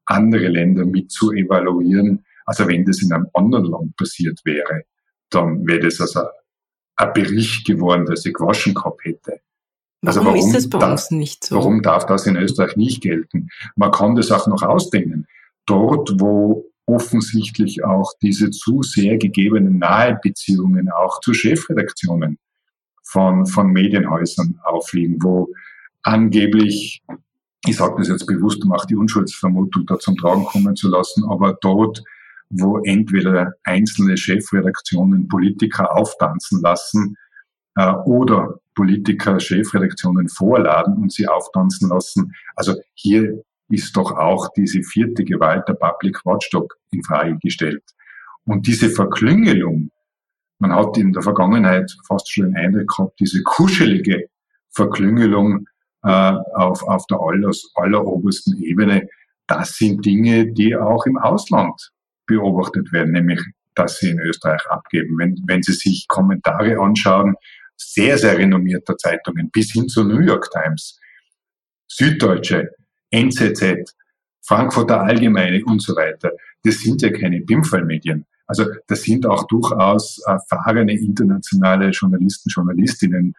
Speaker 1: andere Länder mit zu evaluieren. Also wenn das in einem anderen Land passiert wäre, dann wäre das also ein Bericht geworden, das ich gewaschen gehabt hätte.
Speaker 2: Also warum, warum ist das bei darf, uns nicht so?
Speaker 1: Warum darf das in Österreich nicht gelten? Man kann das auch noch ausdehnen. Dort, wo offensichtlich auch diese zu sehr gegebenen Nahebeziehungen auch zu Chefredaktionen von, von Medienhäusern aufliegen, wo angeblich ich sage das jetzt bewusst, um auch die Unschuldsvermutung da zum Tragen kommen zu lassen, aber dort, wo entweder einzelne Chefredaktionen Politiker auftanzen lassen äh, oder Politiker Chefredaktionen vorladen und sie auftanzen lassen. Also hier ist doch auch diese vierte Gewalt der Public Watchdog in Frage gestellt. Und diese Verklüngelung, man hat in der Vergangenheit fast schon den Eindruck gehabt, diese kuschelige Verklüngelung äh, auf, auf der aller, allerobersten Ebene, das sind Dinge, die auch im Ausland beobachtet werden, nämlich dass sie in Österreich abgeben. Wenn, wenn Sie sich Kommentare anschauen, sehr, sehr renommierter Zeitungen, bis hin zur New York Times, Süddeutsche, NZZ, Frankfurter Allgemeine und so weiter, das sind ja keine BIMFAL-Medien. Also das sind auch durchaus erfahrene internationale Journalisten, Journalistinnen.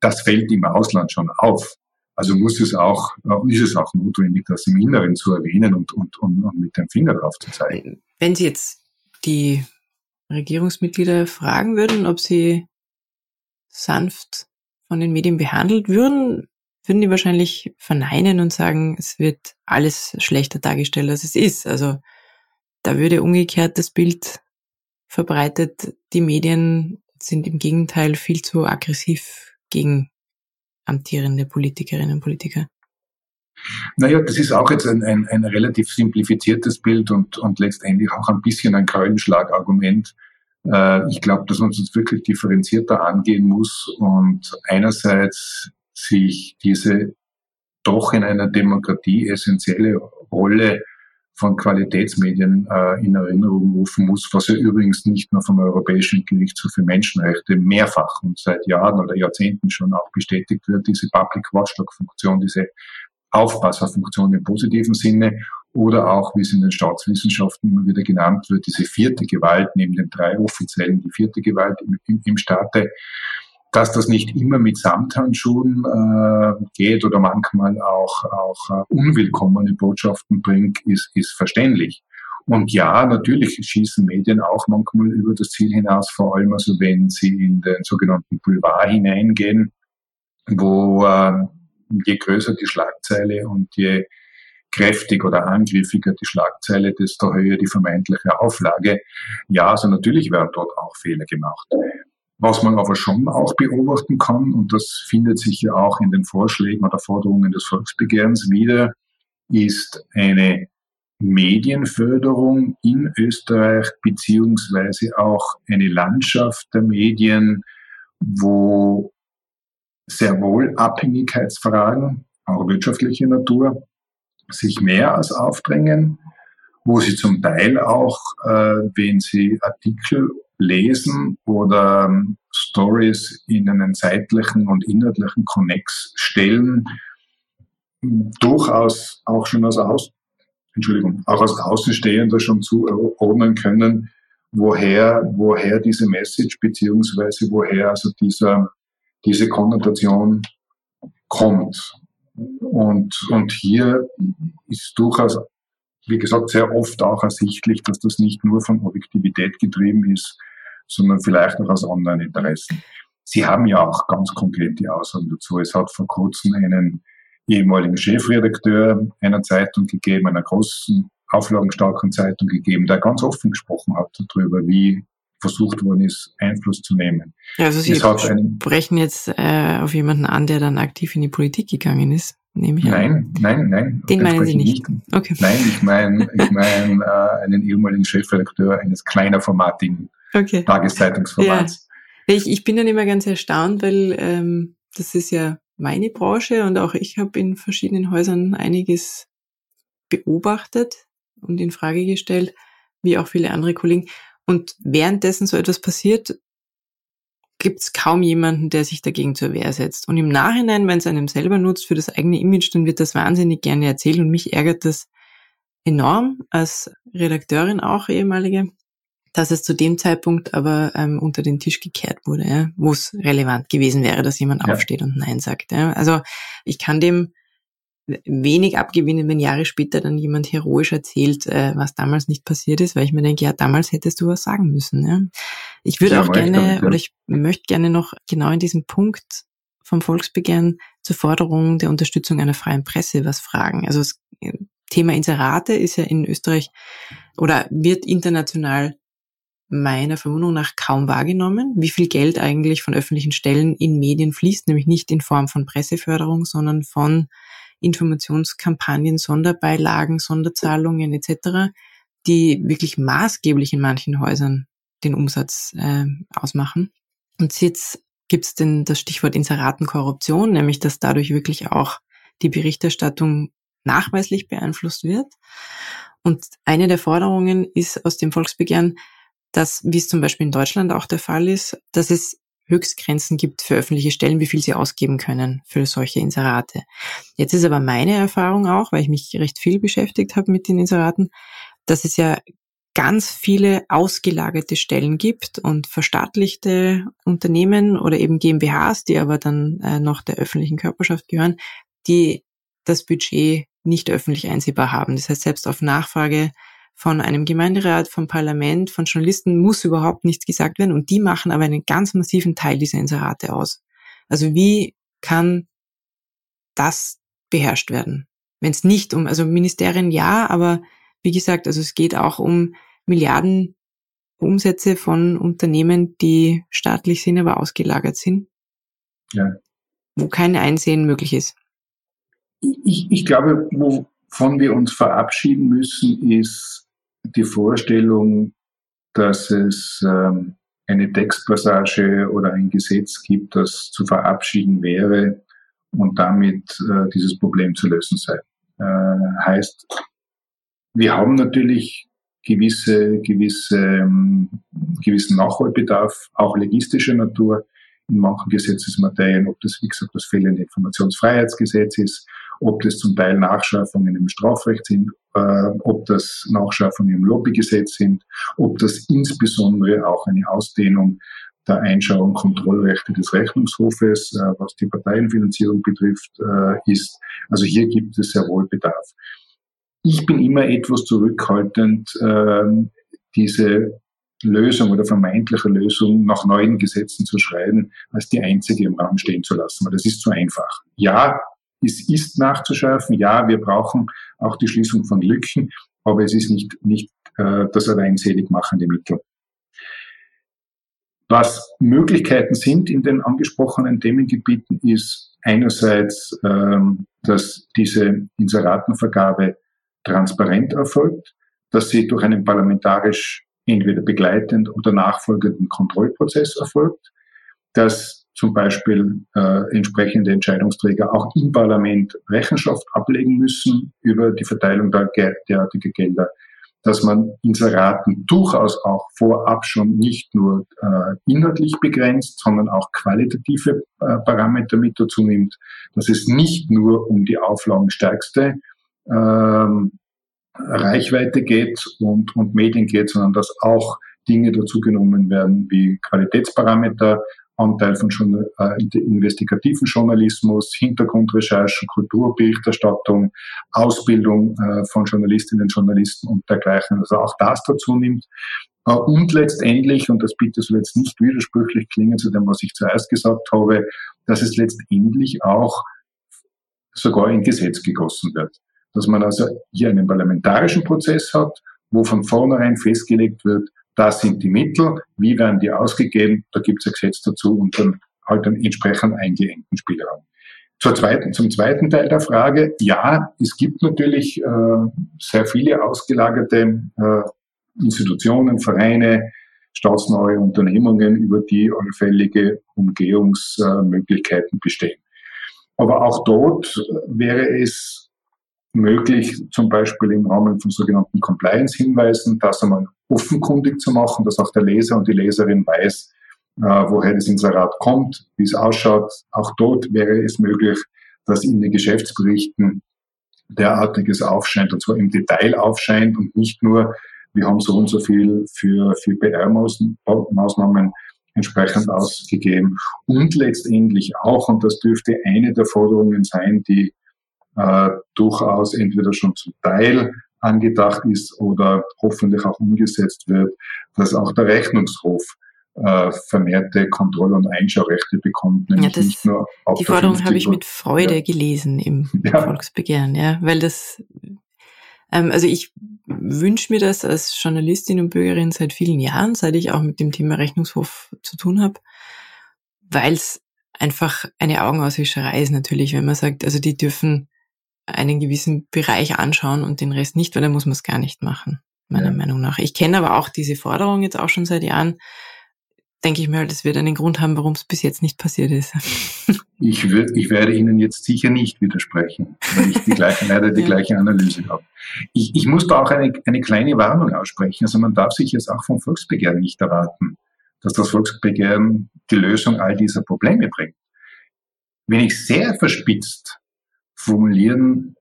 Speaker 1: Das fällt im Ausland schon auf. Also muss es auch, äh, ist es auch notwendig, das im Inneren zu erwähnen und, und, und, und mit dem Finger drauf zu zeigen.
Speaker 2: Wenn Sie jetzt die Regierungsmitglieder fragen würden, ob sie sanft von den Medien behandelt würden, würden die wahrscheinlich verneinen und sagen, es wird alles schlechter dargestellt, als es ist. Also da würde umgekehrt das Bild verbreitet, die Medien sind im Gegenteil viel zu aggressiv gegen amtierende Politikerinnen und Politiker?
Speaker 1: Naja, das ist auch jetzt ein, ein, ein relativ simplifiziertes Bild und, und letztendlich auch ein bisschen ein Keulenschlagargument. Äh, ich glaube, dass man es wirklich differenzierter angehen muss und einerseits sich diese doch in einer Demokratie essentielle Rolle von Qualitätsmedien äh, in Erinnerung rufen muss, was ja übrigens nicht nur vom Europäischen Gerichtshof für Menschenrechte mehrfach und seit Jahren oder Jahrzehnten schon auch bestätigt wird, diese Public Watchdog-Funktion, diese Aufpasserfunktion im positiven Sinne oder auch, wie es in den Staatswissenschaften immer wieder genannt wird, diese vierte Gewalt neben den drei offiziellen, die vierte Gewalt im, im, im Staate, dass das nicht immer mit Samthandschuhen äh, geht oder manchmal auch, auch äh, unwillkommene Botschaften bringt, ist, ist verständlich. Und ja, natürlich schießen Medien auch manchmal über das Ziel hinaus, vor allem also wenn sie in den sogenannten Boulevard hineingehen, wo äh, je größer die Schlagzeile und je kräftig oder angriffiger die Schlagzeile, desto höher die vermeintliche Auflage. Ja, also natürlich werden dort auch Fehler gemacht. Was man aber schon auch beobachten kann, und das findet sich ja auch in den Vorschlägen oder Forderungen des Volksbegehrens wieder, ist eine Medienförderung in Österreich beziehungsweise auch eine Landschaft der Medien, wo sehr wohl Abhängigkeitsfragen, auch wirtschaftliche Natur, sich mehr als aufdrängen, wo sie zum Teil auch, äh, wenn sie Artikel lesen oder ähm, Stories in einen zeitlichen und inhaltlichen Konnex stellen, durchaus auch schon als Aus, Entschuldigung, auch als Außenstehender schon zuordnen können, woher, woher diese Message beziehungsweise woher also dieser, diese Konnotation kommt. Und, und hier ist durchaus, wie gesagt, sehr oft auch ersichtlich, dass das nicht nur von Objektivität getrieben ist, sondern vielleicht auch aus anderen Interessen. Sie haben ja auch ganz konkrete Aussagen dazu. Es hat vor kurzem einen ehemaligen Chefredakteur einer Zeitung gegeben, einer großen, auflagenstarken Zeitung gegeben, der ganz offen gesprochen hat darüber, wie versucht worden ist, Einfluss zu nehmen.
Speaker 2: Also Sie sprechen jetzt äh, auf jemanden an, der dann aktiv in die Politik gegangen ist, nehme ich
Speaker 1: nein, an. Nein, nein, nein.
Speaker 2: Den meinen Sie nicht? nicht.
Speaker 1: Okay. Nein, ich meine ich mein, äh, einen ehemaligen Chefredakteur eines kleiner formatigen okay. Tageszeitungsformats.
Speaker 2: Ja. Ich, ich bin dann immer ganz erstaunt, weil ähm, das ist ja meine Branche und auch ich habe in verschiedenen Häusern einiges beobachtet und in Frage gestellt, wie auch viele andere Kollegen. Und währenddessen so etwas passiert, gibt es kaum jemanden, der sich dagegen zur Wehr setzt. Und im Nachhinein, wenn es einem selber nutzt für das eigene Image, dann wird das wahnsinnig gerne erzählt und mich ärgert das enorm als Redakteurin auch ehemalige, dass es zu dem Zeitpunkt aber ähm, unter den Tisch gekehrt wurde, ja, wo es relevant gewesen wäre, dass jemand ja. aufsteht und Nein sagt. Ja. Also ich kann dem wenig abgewinnen, wenn Jahre später dann jemand heroisch erzählt, äh, was damals nicht passiert ist, weil ich mir denke, ja, damals hättest du was sagen müssen. Ja. Ich würde ja, auch gerne, damit, ja. oder ich möchte gerne noch genau in diesem Punkt vom Volksbegehren zur Forderung der Unterstützung einer freien Presse was fragen. Also das Thema Inserate ist ja in Österreich oder wird international meiner Vermutung nach kaum wahrgenommen, wie viel Geld eigentlich von öffentlichen Stellen in Medien fließt, nämlich nicht in Form von Presseförderung, sondern von Informationskampagnen, Sonderbeilagen, Sonderzahlungen etc., die wirklich maßgeblich in manchen Häusern den Umsatz äh, ausmachen. Und jetzt gibt es denn das Stichwort Inseratenkorruption, nämlich dass dadurch wirklich auch die Berichterstattung nachweislich beeinflusst wird. Und eine der Forderungen ist aus dem Volksbegehren, dass, wie es zum Beispiel in Deutschland auch der Fall ist, dass es Höchstgrenzen gibt für öffentliche Stellen, wie viel sie ausgeben können für solche Inserate. Jetzt ist aber meine Erfahrung auch, weil ich mich recht viel beschäftigt habe mit den Inseraten, dass es ja ganz viele ausgelagerte Stellen gibt und verstaatlichte Unternehmen oder eben GmbHs, die aber dann äh, noch der öffentlichen Körperschaft gehören, die das Budget nicht öffentlich einsehbar haben. Das heißt, selbst auf Nachfrage von einem Gemeinderat, vom Parlament, von Journalisten muss überhaupt nichts gesagt werden und die machen aber einen ganz massiven Teil dieser Inserate aus. Also wie kann das beherrscht werden? Wenn es nicht um, also Ministerien ja, aber wie gesagt, also es geht auch um Milliarden Umsätze von Unternehmen, die staatlich sind, aber ausgelagert sind. Ja. Wo kein Einsehen möglich ist.
Speaker 1: Ich, ich glaube, wovon wir uns verabschieden müssen, ist die Vorstellung, dass es ähm, eine Textpassage oder ein Gesetz gibt, das zu verabschieden wäre und damit äh, dieses Problem zu lösen sei. Äh, heißt, wir haben natürlich gewisse, gewisse, ähm, gewissen Nachholbedarf, auch logistischer Natur in manchen Gesetzesmaterien, ob das, wie gesagt, das fehlende Informationsfreiheitsgesetz ist, ob das zum Teil Nachschärfungen im Strafrecht sind, äh, ob das Nachschärfungen im Lobbygesetz sind, ob das insbesondere auch eine Ausdehnung der Einschau- und Kontrollrechte des Rechnungshofes, äh, was die Parteienfinanzierung betrifft, äh, ist. Also hier gibt es sehr wohl Bedarf. Ich bin immer etwas zurückhaltend, äh, diese Lösung oder vermeintliche Lösung nach neuen Gesetzen zu schreiben, als die einzige im Raum stehen zu lassen, weil das ist zu einfach. Ja, es ist nachzuschärfen, ja, wir brauchen auch die Schließung von Lücken, aber es ist nicht, nicht äh, das alleinselig machende Mittel. Was Möglichkeiten sind in den angesprochenen Themengebieten ist einerseits, ähm, dass diese Inseratenvergabe transparent erfolgt, dass sie durch einen parlamentarisch entweder begleitend oder nachfolgenden Kontrollprozess erfolgt, dass zum Beispiel äh, entsprechende Entscheidungsträger auch im Parlament Rechenschaft ablegen müssen über die Verteilung der, derartiger Gelder, dass man Inseraten durchaus auch vorab schon nicht nur äh, inhaltlich begrenzt, sondern auch qualitative äh, Parameter mit dazu nimmt, dass es nicht nur um die auflagenstärkste ähm, Reichweite geht und, und Medien geht, sondern dass auch Dinge dazu genommen werden wie Qualitätsparameter, Anteil von schon, äh, investigativen Journalismus, Hintergrundrecherchen, Kulturberichterstattung, Ausbildung äh, von Journalistinnen und Journalisten und dergleichen. Also auch das dazu nimmt. Äh, und letztendlich, und das bitte soll jetzt nicht widersprüchlich klingen zu dem, was ich zuerst gesagt habe, dass es letztendlich auch sogar in Gesetz gegossen wird. Dass man also hier einen parlamentarischen Prozess hat, wo von vornherein festgelegt wird, das sind die Mittel, wie werden die ausgegeben, da gibt es ein Gesetz dazu und dann halt einen entsprechend eingeengten Spielraum. Zur zweiten, zum zweiten Teil der Frage, ja, es gibt natürlich äh, sehr viele ausgelagerte äh, Institutionen, Vereine, staatsnahe Unternehmungen, über die allfällige Umgehungsmöglichkeiten bestehen. Aber auch dort wäre es möglich, zum Beispiel im Rahmen von sogenannten Compliance-Hinweisen, das einmal offenkundig zu machen, dass auch der Leser und die Leserin weiß, äh, woher das Inserat kommt, wie es ausschaut. Auch dort wäre es möglich, dass in den Geschäftsberichten derartiges aufscheint, und zwar im Detail aufscheint und nicht nur, wir haben so und so viel für, für PR-Maßnahmen entsprechend ausgegeben. Und letztendlich auch, und das dürfte eine der Forderungen sein, die äh, durchaus entweder schon zum Teil angedacht ist oder hoffentlich auch umgesetzt wird, dass auch der Rechnungshof äh, vermehrte Kontroll- und Einschaurechte bekommt.
Speaker 2: Ja, das, nicht nur die Forderung habe ich mit Freude ja. gelesen im (laughs) ja. Volksbegehren, ja, weil das, ähm, also ich wünsche mir das als Journalistin und Bürgerin seit vielen Jahren, seit ich auch mit dem Thema Rechnungshof zu tun habe, weil es einfach eine Augenauswischerei ist natürlich, wenn man sagt, also die dürfen einen gewissen Bereich anschauen und den Rest nicht, weil dann muss man es gar nicht machen, meiner ja. Meinung nach. Ich kenne aber auch diese Forderung jetzt auch schon seit Jahren. Denke ich mir halt, es wird einen Grund haben, warum es bis jetzt nicht passiert ist. (laughs)
Speaker 1: Ich, würd, ich werde Ihnen jetzt sicher nicht widersprechen, weil ich die gleiche, leider die (laughs) ja. gleiche Analyse habe. Ich, ich muss da auch eine, eine kleine Warnung aussprechen. Also man darf sich jetzt auch vom Volksbegehren nicht erwarten, dass das Volksbegehren die Lösung all dieser Probleme bringt. Wenn ich sehr verspitzt formulieren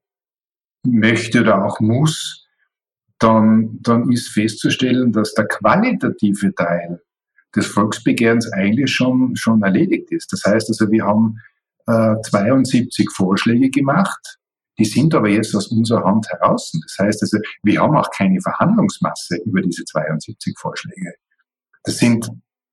Speaker 1: möchte oder auch muss, dann, dann ist festzustellen, dass der qualitative Teil des Volksbegehrens eigentlich schon, schon erledigt ist. Das heißt also, wir haben äh, 72 Vorschläge gemacht, die sind aber jetzt aus unserer Hand heraus. Das heißt also, wir haben auch keine Verhandlungsmasse über diese 72 Vorschläge. Das sind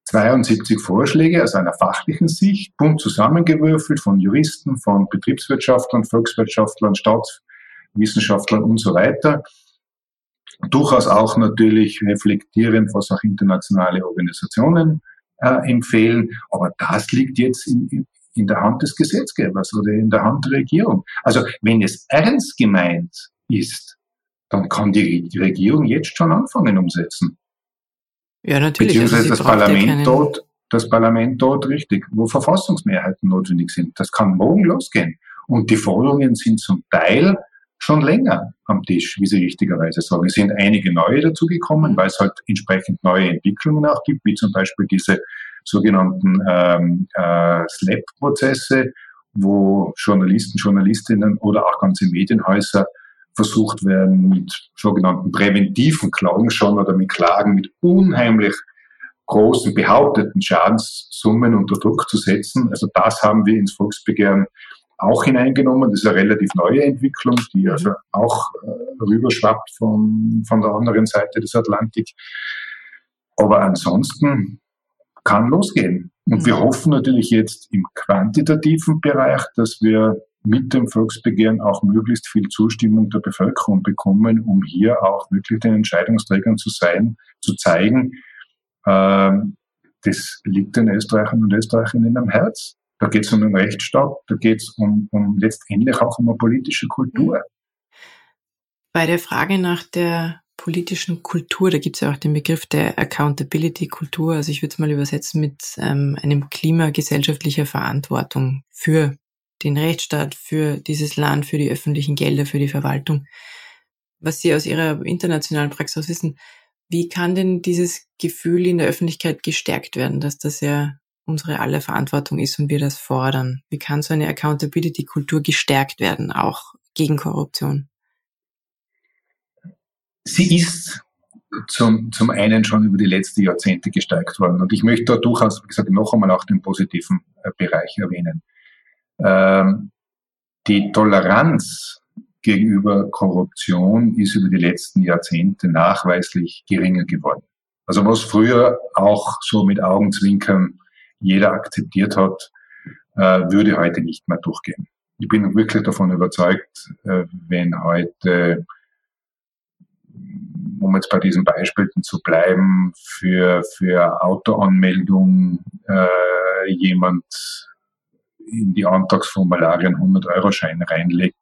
Speaker 1: 72 Vorschläge aus einer fachlichen Sicht, bunt zusammengewürfelt von Juristen, von Betriebswirtschaftlern, Volkswirtschaftlern, Staatswissenschaftlern und so weiter. Durchaus auch natürlich reflektierend, was auch internationale Organisationen äh, empfehlen. Aber das liegt jetzt in, in der Hand des Gesetzgebers oder in der Hand der Regierung. Also wenn es ernst gemeint ist, dann kann die Regierung jetzt schon anfangen umsetzen.
Speaker 2: Ja, natürlich.
Speaker 1: Also Beziehungsweise also das Parlament dort, das Parlament dort richtig, wo Verfassungsmehrheiten notwendig sind. Das kann morgen losgehen. Und die Forderungen sind zum Teil schon länger am Tisch, wie Sie richtigerweise sagen. Es sind einige neue dazugekommen, mhm. weil es halt entsprechend neue Entwicklungen auch gibt, wie zum Beispiel diese sogenannten ähm, äh, SLAP-Prozesse, wo Journalisten, Journalistinnen oder auch ganze Medienhäuser versucht werden, mit sogenannten präventiven Klagen schon oder mit Klagen mit unheimlich großen behaupteten Schadenssummen unter Druck zu setzen. Also das haben wir ins Volksbegehren auch hineingenommen. Das ist eine relativ neue Entwicklung, die mhm. also auch äh, rüberschwappt von, von der anderen Seite des Atlantik. Aber ansonsten kann losgehen. Und wir mhm. hoffen natürlich jetzt im quantitativen Bereich, dass wir mit dem Volksbegehren auch möglichst viel Zustimmung der Bevölkerung bekommen, um hier auch wirklich den Entscheidungsträgern zu sein, zu zeigen, äh, das liegt den Österreichern und Österreicherinnen am Herz. Da geht es um den Rechtsstaat, da geht es um, um letztendlich auch um eine politische Kultur.
Speaker 2: Bei der Frage nach der politischen Kultur, da gibt es ja auch den Begriff der Accountability-Kultur, also ich würde es mal übersetzen mit ähm, einem Klima gesellschaftlicher Verantwortung für den Rechtsstaat, für dieses Land, für die öffentlichen Gelder, für die Verwaltung. Was Sie aus Ihrer internationalen Praxis wissen, wie kann denn dieses Gefühl in der Öffentlichkeit gestärkt werden, dass das ja unsere aller Verantwortung ist und wir das fordern? Wie kann so eine Accountability-Kultur gestärkt werden, auch gegen Korruption?
Speaker 1: Sie ist zum, zum einen schon über die letzten Jahrzehnte gestärkt worden. Und ich möchte da durchaus, wie gesagt, noch einmal auch den positiven äh, Bereich erwähnen. Ähm, die Toleranz gegenüber Korruption ist über die letzten Jahrzehnte nachweislich geringer geworden. Also was früher auch so mit Augenzwinkern jeder akzeptiert hat, äh, würde heute nicht mehr durchgehen. Ich bin wirklich davon überzeugt, äh, wenn heute, um jetzt bei diesen Beispielen zu bleiben, für, für Autoanmeldung äh, jemand in die Antragsformularien 100-Euro-Schein reinlegt,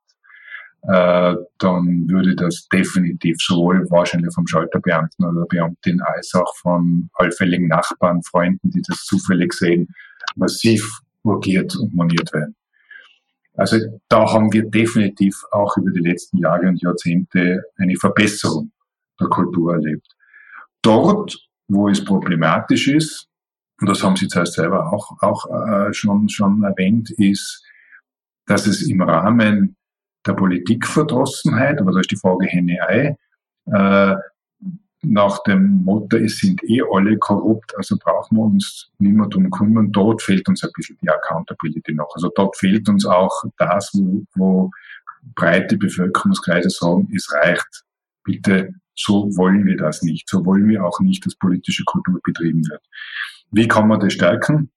Speaker 1: äh, dann würde das definitiv sowohl wahrscheinlich vom Schalterbeamten oder Beamtin als auch von allfälligen Nachbarn, Freunden, die das zufällig sehen, massiv urgiert und moniert werden. Also da haben wir definitiv auch über die letzten Jahre und Jahrzehnte eine Verbesserung der Kultur erlebt. Dort, wo es problematisch ist, und das haben Sie zuerst selber auch, auch äh, schon, schon erwähnt, ist, dass es im Rahmen der Politikverdrossenheit, aber da ist die Frage Henne-Ei, äh, nach dem Motto, es sind eh alle korrupt, also brauchen wir uns niemand drum kümmern. Dort fehlt uns ein bisschen die Accountability noch. Also dort fehlt uns auch das, wo, wo breite Bevölkerungskreise sagen, es reicht. Bitte, so wollen wir das nicht. So wollen wir auch nicht, dass politische Kultur betrieben wird. Wie kann man das stärken?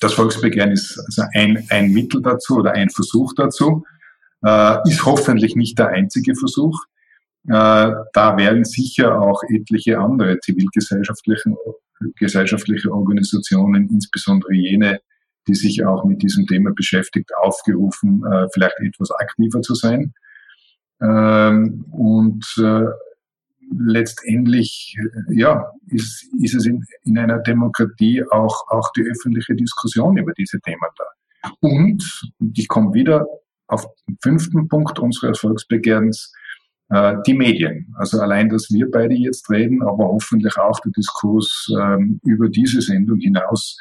Speaker 1: Das Volksbegehren ist also ein, ein Mittel dazu oder ein Versuch dazu, äh, ist hoffentlich nicht der einzige Versuch. Äh, da werden sicher auch etliche andere zivilgesellschaftliche gesellschaftliche Organisationen, insbesondere jene, die sich auch mit diesem Thema beschäftigt, aufgerufen, äh, vielleicht etwas aktiver zu sein. Ähm, und äh, letztendlich ja, ist, ist es in, in einer Demokratie auch, auch die öffentliche Diskussion über diese Themen da. Und, und ich komme wieder auf den fünften Punkt unseres Erfolgsbegehrens, äh, die Medien. Also allein, dass wir beide jetzt reden, aber hoffentlich auch der Diskurs ähm, über diese Sendung hinaus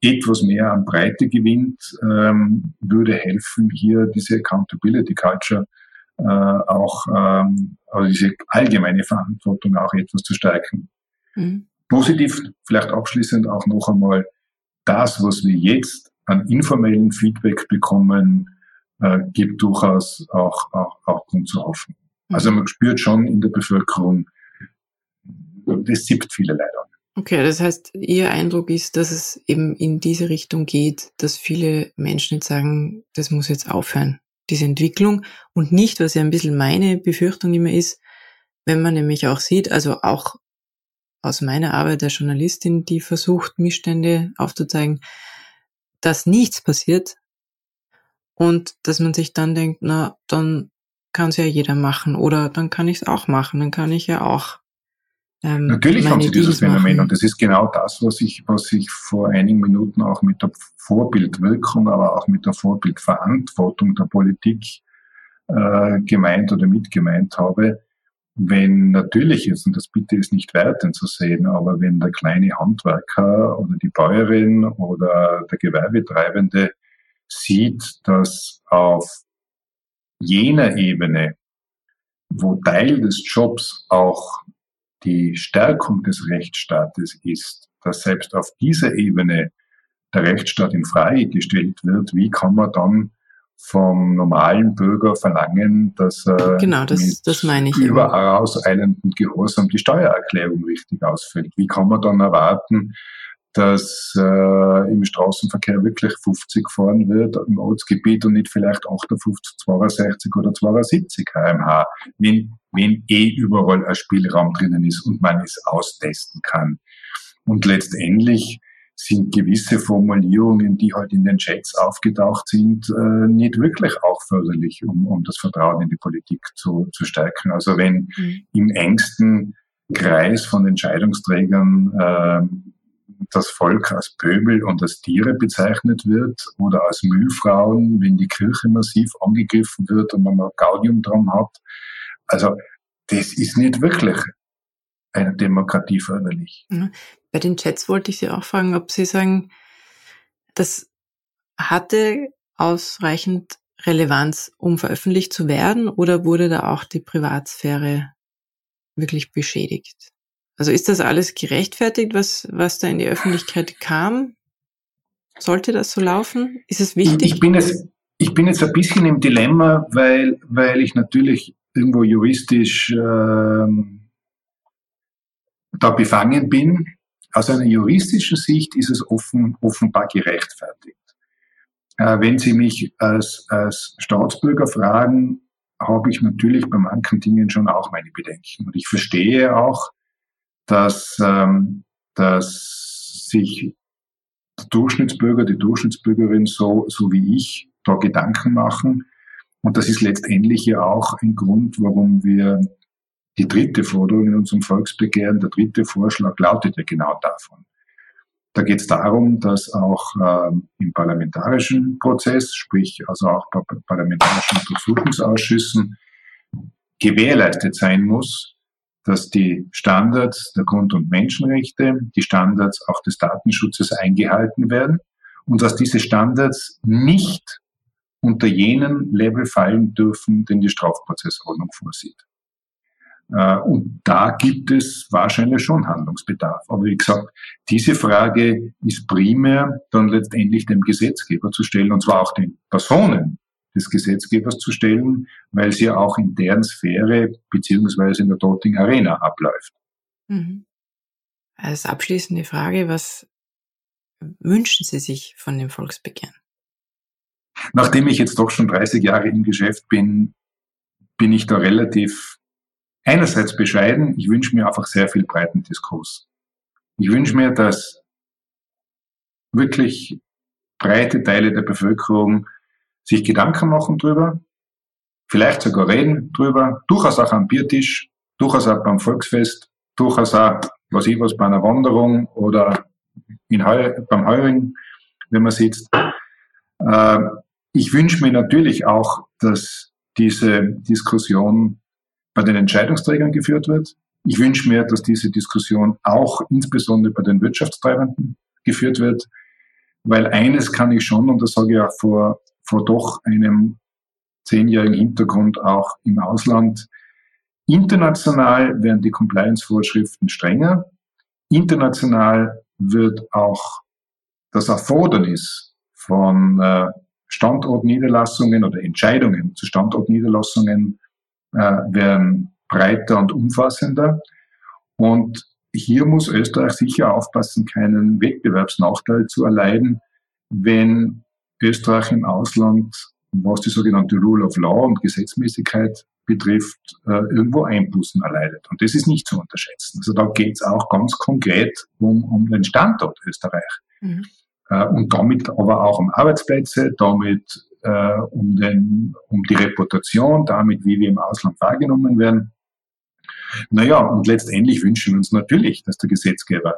Speaker 1: etwas mehr an Breite gewinnt, ähm, würde helfen, hier diese Accountability Culture äh, auch, ähm, also diese allgemeine Verantwortung auch etwas zu stärken. Mhm. Positiv, vielleicht abschließend auch noch einmal, das, was wir jetzt an informellen Feedback bekommen, äh, gibt durchaus auch, auch, auch Grund Hoffnung. Also mhm. man spürt schon in der Bevölkerung, das siebt viele leider.
Speaker 2: Okay, das heißt, Ihr Eindruck ist, dass es eben in diese Richtung geht, dass viele Menschen jetzt sagen, das muss jetzt aufhören diese Entwicklung und nicht, was ja ein bisschen meine Befürchtung immer ist, wenn man nämlich auch sieht, also auch aus meiner Arbeit der Journalistin, die versucht, Missstände aufzuzeigen, dass nichts passiert und dass man sich dann denkt, na, dann kann es ja jeder machen oder dann kann ich es auch machen, dann kann ich ja auch
Speaker 1: ähm, Natürlich haben sie dieses Phänomen und das ist genau das, was ich, was ich vor einigen Minuten auch mit der Vorbildwirkung, aber auch mit der Vorbildverantwortung der Politik äh, gemeint oder mitgemeint habe, wenn natürlich ist, und das bitte ist nicht wertend zu sehen, aber wenn der kleine Handwerker oder die Bäuerin oder der Gewerbetreibende sieht, dass auf jener Ebene, wo Teil des Jobs auch die Stärkung des Rechtsstaates ist, dass selbst auf dieser Ebene der Rechtsstaat in Frage gestellt wird, wie kann man dann vom normalen Bürger verlangen, dass er
Speaker 2: genau, das, das
Speaker 1: überaus eilenden Gehorsam die Steuererklärung richtig ausfüllt. Wie kann man dann erwarten, dass äh, im Straßenverkehr wirklich 50 gefahren wird im Ortsgebiet und nicht vielleicht 58, 62 oder 72 kmh, wenn, wenn eh überall ein Spielraum drinnen ist und man es austesten kann. Und letztendlich sind gewisse Formulierungen, die halt in den Chats aufgetaucht sind, äh, nicht wirklich auch förderlich, um, um das Vertrauen in die Politik zu, zu stärken. Also wenn mhm. im engsten Kreis von Entscheidungsträgern äh, das Volk als Pöbel und als Tiere bezeichnet wird oder als Müllfrauen, wenn die Kirche massiv angegriffen wird und man mal Gaudium drum hat. Also das ist nicht wirklich einer Demokratie förderlich.
Speaker 2: Bei den Chats wollte ich Sie auch fragen, ob Sie sagen, das hatte ausreichend Relevanz, um veröffentlicht zu werden, oder wurde da auch die Privatsphäre wirklich beschädigt? Also ist das alles gerechtfertigt, was, was da in die Öffentlichkeit kam? Sollte das so laufen? Ist es wichtig?
Speaker 1: Ich bin jetzt, ich bin jetzt ein bisschen im Dilemma, weil, weil ich natürlich irgendwo juristisch ähm, da befangen bin. Aus einer juristischen Sicht ist es offen, offenbar gerechtfertigt. Äh, wenn Sie mich als, als Staatsbürger fragen, habe ich natürlich bei manchen Dingen schon auch meine Bedenken. Und ich verstehe auch, dass, ähm, dass sich der Durchschnittsbürger, die Durchschnittsbürgerin so, so wie ich da Gedanken machen. Und das ist letztendlich ja auch ein Grund, warum wir die dritte Forderung in unserem Volksbegehren, der dritte Vorschlag lautet ja genau davon. Da geht es darum, dass auch ähm, im parlamentarischen Prozess, sprich also auch bei parlamentarischen Untersuchungsausschüssen, gewährleistet sein muss, dass die Standards der Grund- und Menschenrechte, die Standards auch des Datenschutzes eingehalten werden und dass diese Standards nicht unter jenen Level fallen dürfen, den die Strafprozessordnung vorsieht. Äh, und da gibt es wahrscheinlich schon Handlungsbedarf. Aber wie gesagt, diese Frage ist primär dann letztendlich dem Gesetzgeber zu stellen, und zwar auch den Personen des Gesetzgebers zu stellen, weil sie ja auch in deren Sphäre beziehungsweise in der Dotting Arena abläuft.
Speaker 2: Mhm. Als abschließende Frage, was wünschen Sie sich von dem Volksbegehren?
Speaker 1: Nachdem ich jetzt doch schon 30 Jahre im Geschäft bin, bin ich da relativ einerseits bescheiden, ich wünsche mir einfach sehr viel breiten Diskurs. Ich wünsche mir, dass wirklich breite Teile der Bevölkerung sich Gedanken machen drüber, vielleicht sogar reden drüber, durchaus auch am Biertisch, durchaus auch beim Volksfest, durchaus auch, was ich was, bei einer Wanderung oder in Heu beim Heuring, wenn man sitzt. Äh, ich wünsche mir natürlich auch, dass diese Diskussion bei den Entscheidungsträgern geführt wird. Ich wünsche mir, dass diese Diskussion auch insbesondere bei den Wirtschaftstreibenden geführt wird, weil eines kann ich schon, und das sage ich auch vor, vor doch einem zehnjährigen Hintergrund auch im Ausland, international werden die Compliance-Vorschriften strenger. International wird auch das Erfordernis von äh, Standortniederlassungen oder Entscheidungen zu Standortniederlassungen äh, werden breiter und umfassender. Und hier muss Österreich sicher aufpassen, keinen Wettbewerbsnachteil zu erleiden, wenn Österreich im Ausland, was die sogenannte Rule of Law und Gesetzmäßigkeit betrifft, äh, irgendwo Einbußen erleidet. Und das ist nicht zu unterschätzen. Also da geht es auch ganz konkret um, um den Standort Österreich. Mhm. Äh, und damit aber auch um Arbeitsplätze, damit äh, um, den, um die Reputation, damit, wie wir im Ausland wahrgenommen werden. Naja, und letztendlich wünschen wir uns natürlich, dass der Gesetzgeber,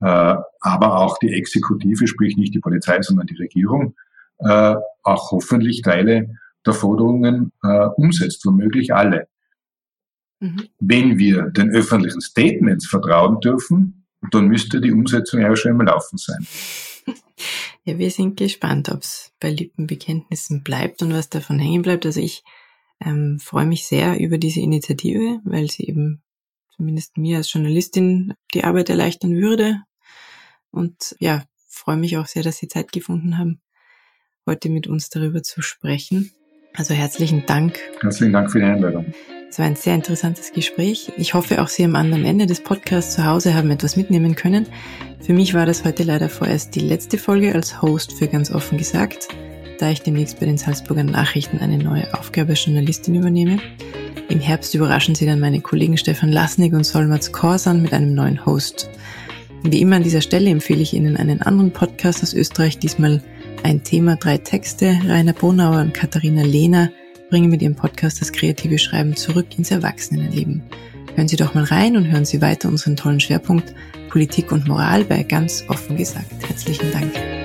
Speaker 1: äh, aber auch die Exekutive, sprich nicht die Polizei, sondern die Regierung, äh, auch hoffentlich Teile der Forderungen äh, umsetzt, womöglich alle. Mhm. Wenn wir den öffentlichen Statements vertrauen dürfen, dann müsste die Umsetzung ja schon im Laufen sein. (laughs)
Speaker 2: Ja, wir sind gespannt, ob es bei Lippenbekenntnissen bleibt und was davon hängen bleibt. Also ich ähm, freue mich sehr über diese Initiative, weil sie eben zumindest mir als Journalistin die Arbeit erleichtern würde. Und ja, freue mich auch sehr, dass Sie Zeit gefunden haben, heute mit uns darüber zu sprechen. Also herzlichen Dank.
Speaker 1: Herzlichen Dank für die Einladung.
Speaker 2: Es war ein sehr interessantes Gespräch. Ich hoffe, auch Sie am anderen Ende des Podcasts zu Hause haben etwas mitnehmen können. Für mich war das heute leider vorerst die letzte Folge als Host für ganz offen gesagt, da ich demnächst bei den Salzburger Nachrichten eine neue Aufgabe als Journalistin übernehme. Im Herbst überraschen Sie dann meine Kollegen Stefan Lasnik und Solmaz Korsan mit einem neuen Host. Wie immer an dieser Stelle empfehle ich Ihnen einen anderen Podcast aus Österreich, diesmal ein Thema, drei Texte. Rainer Bonauer und Katharina Lehner bringen mit ihrem Podcast das kreative Schreiben zurück ins Erwachsenenleben. Hören Sie doch mal rein und hören Sie weiter unseren tollen Schwerpunkt Politik und Moral bei ganz offen gesagt. Herzlichen Dank.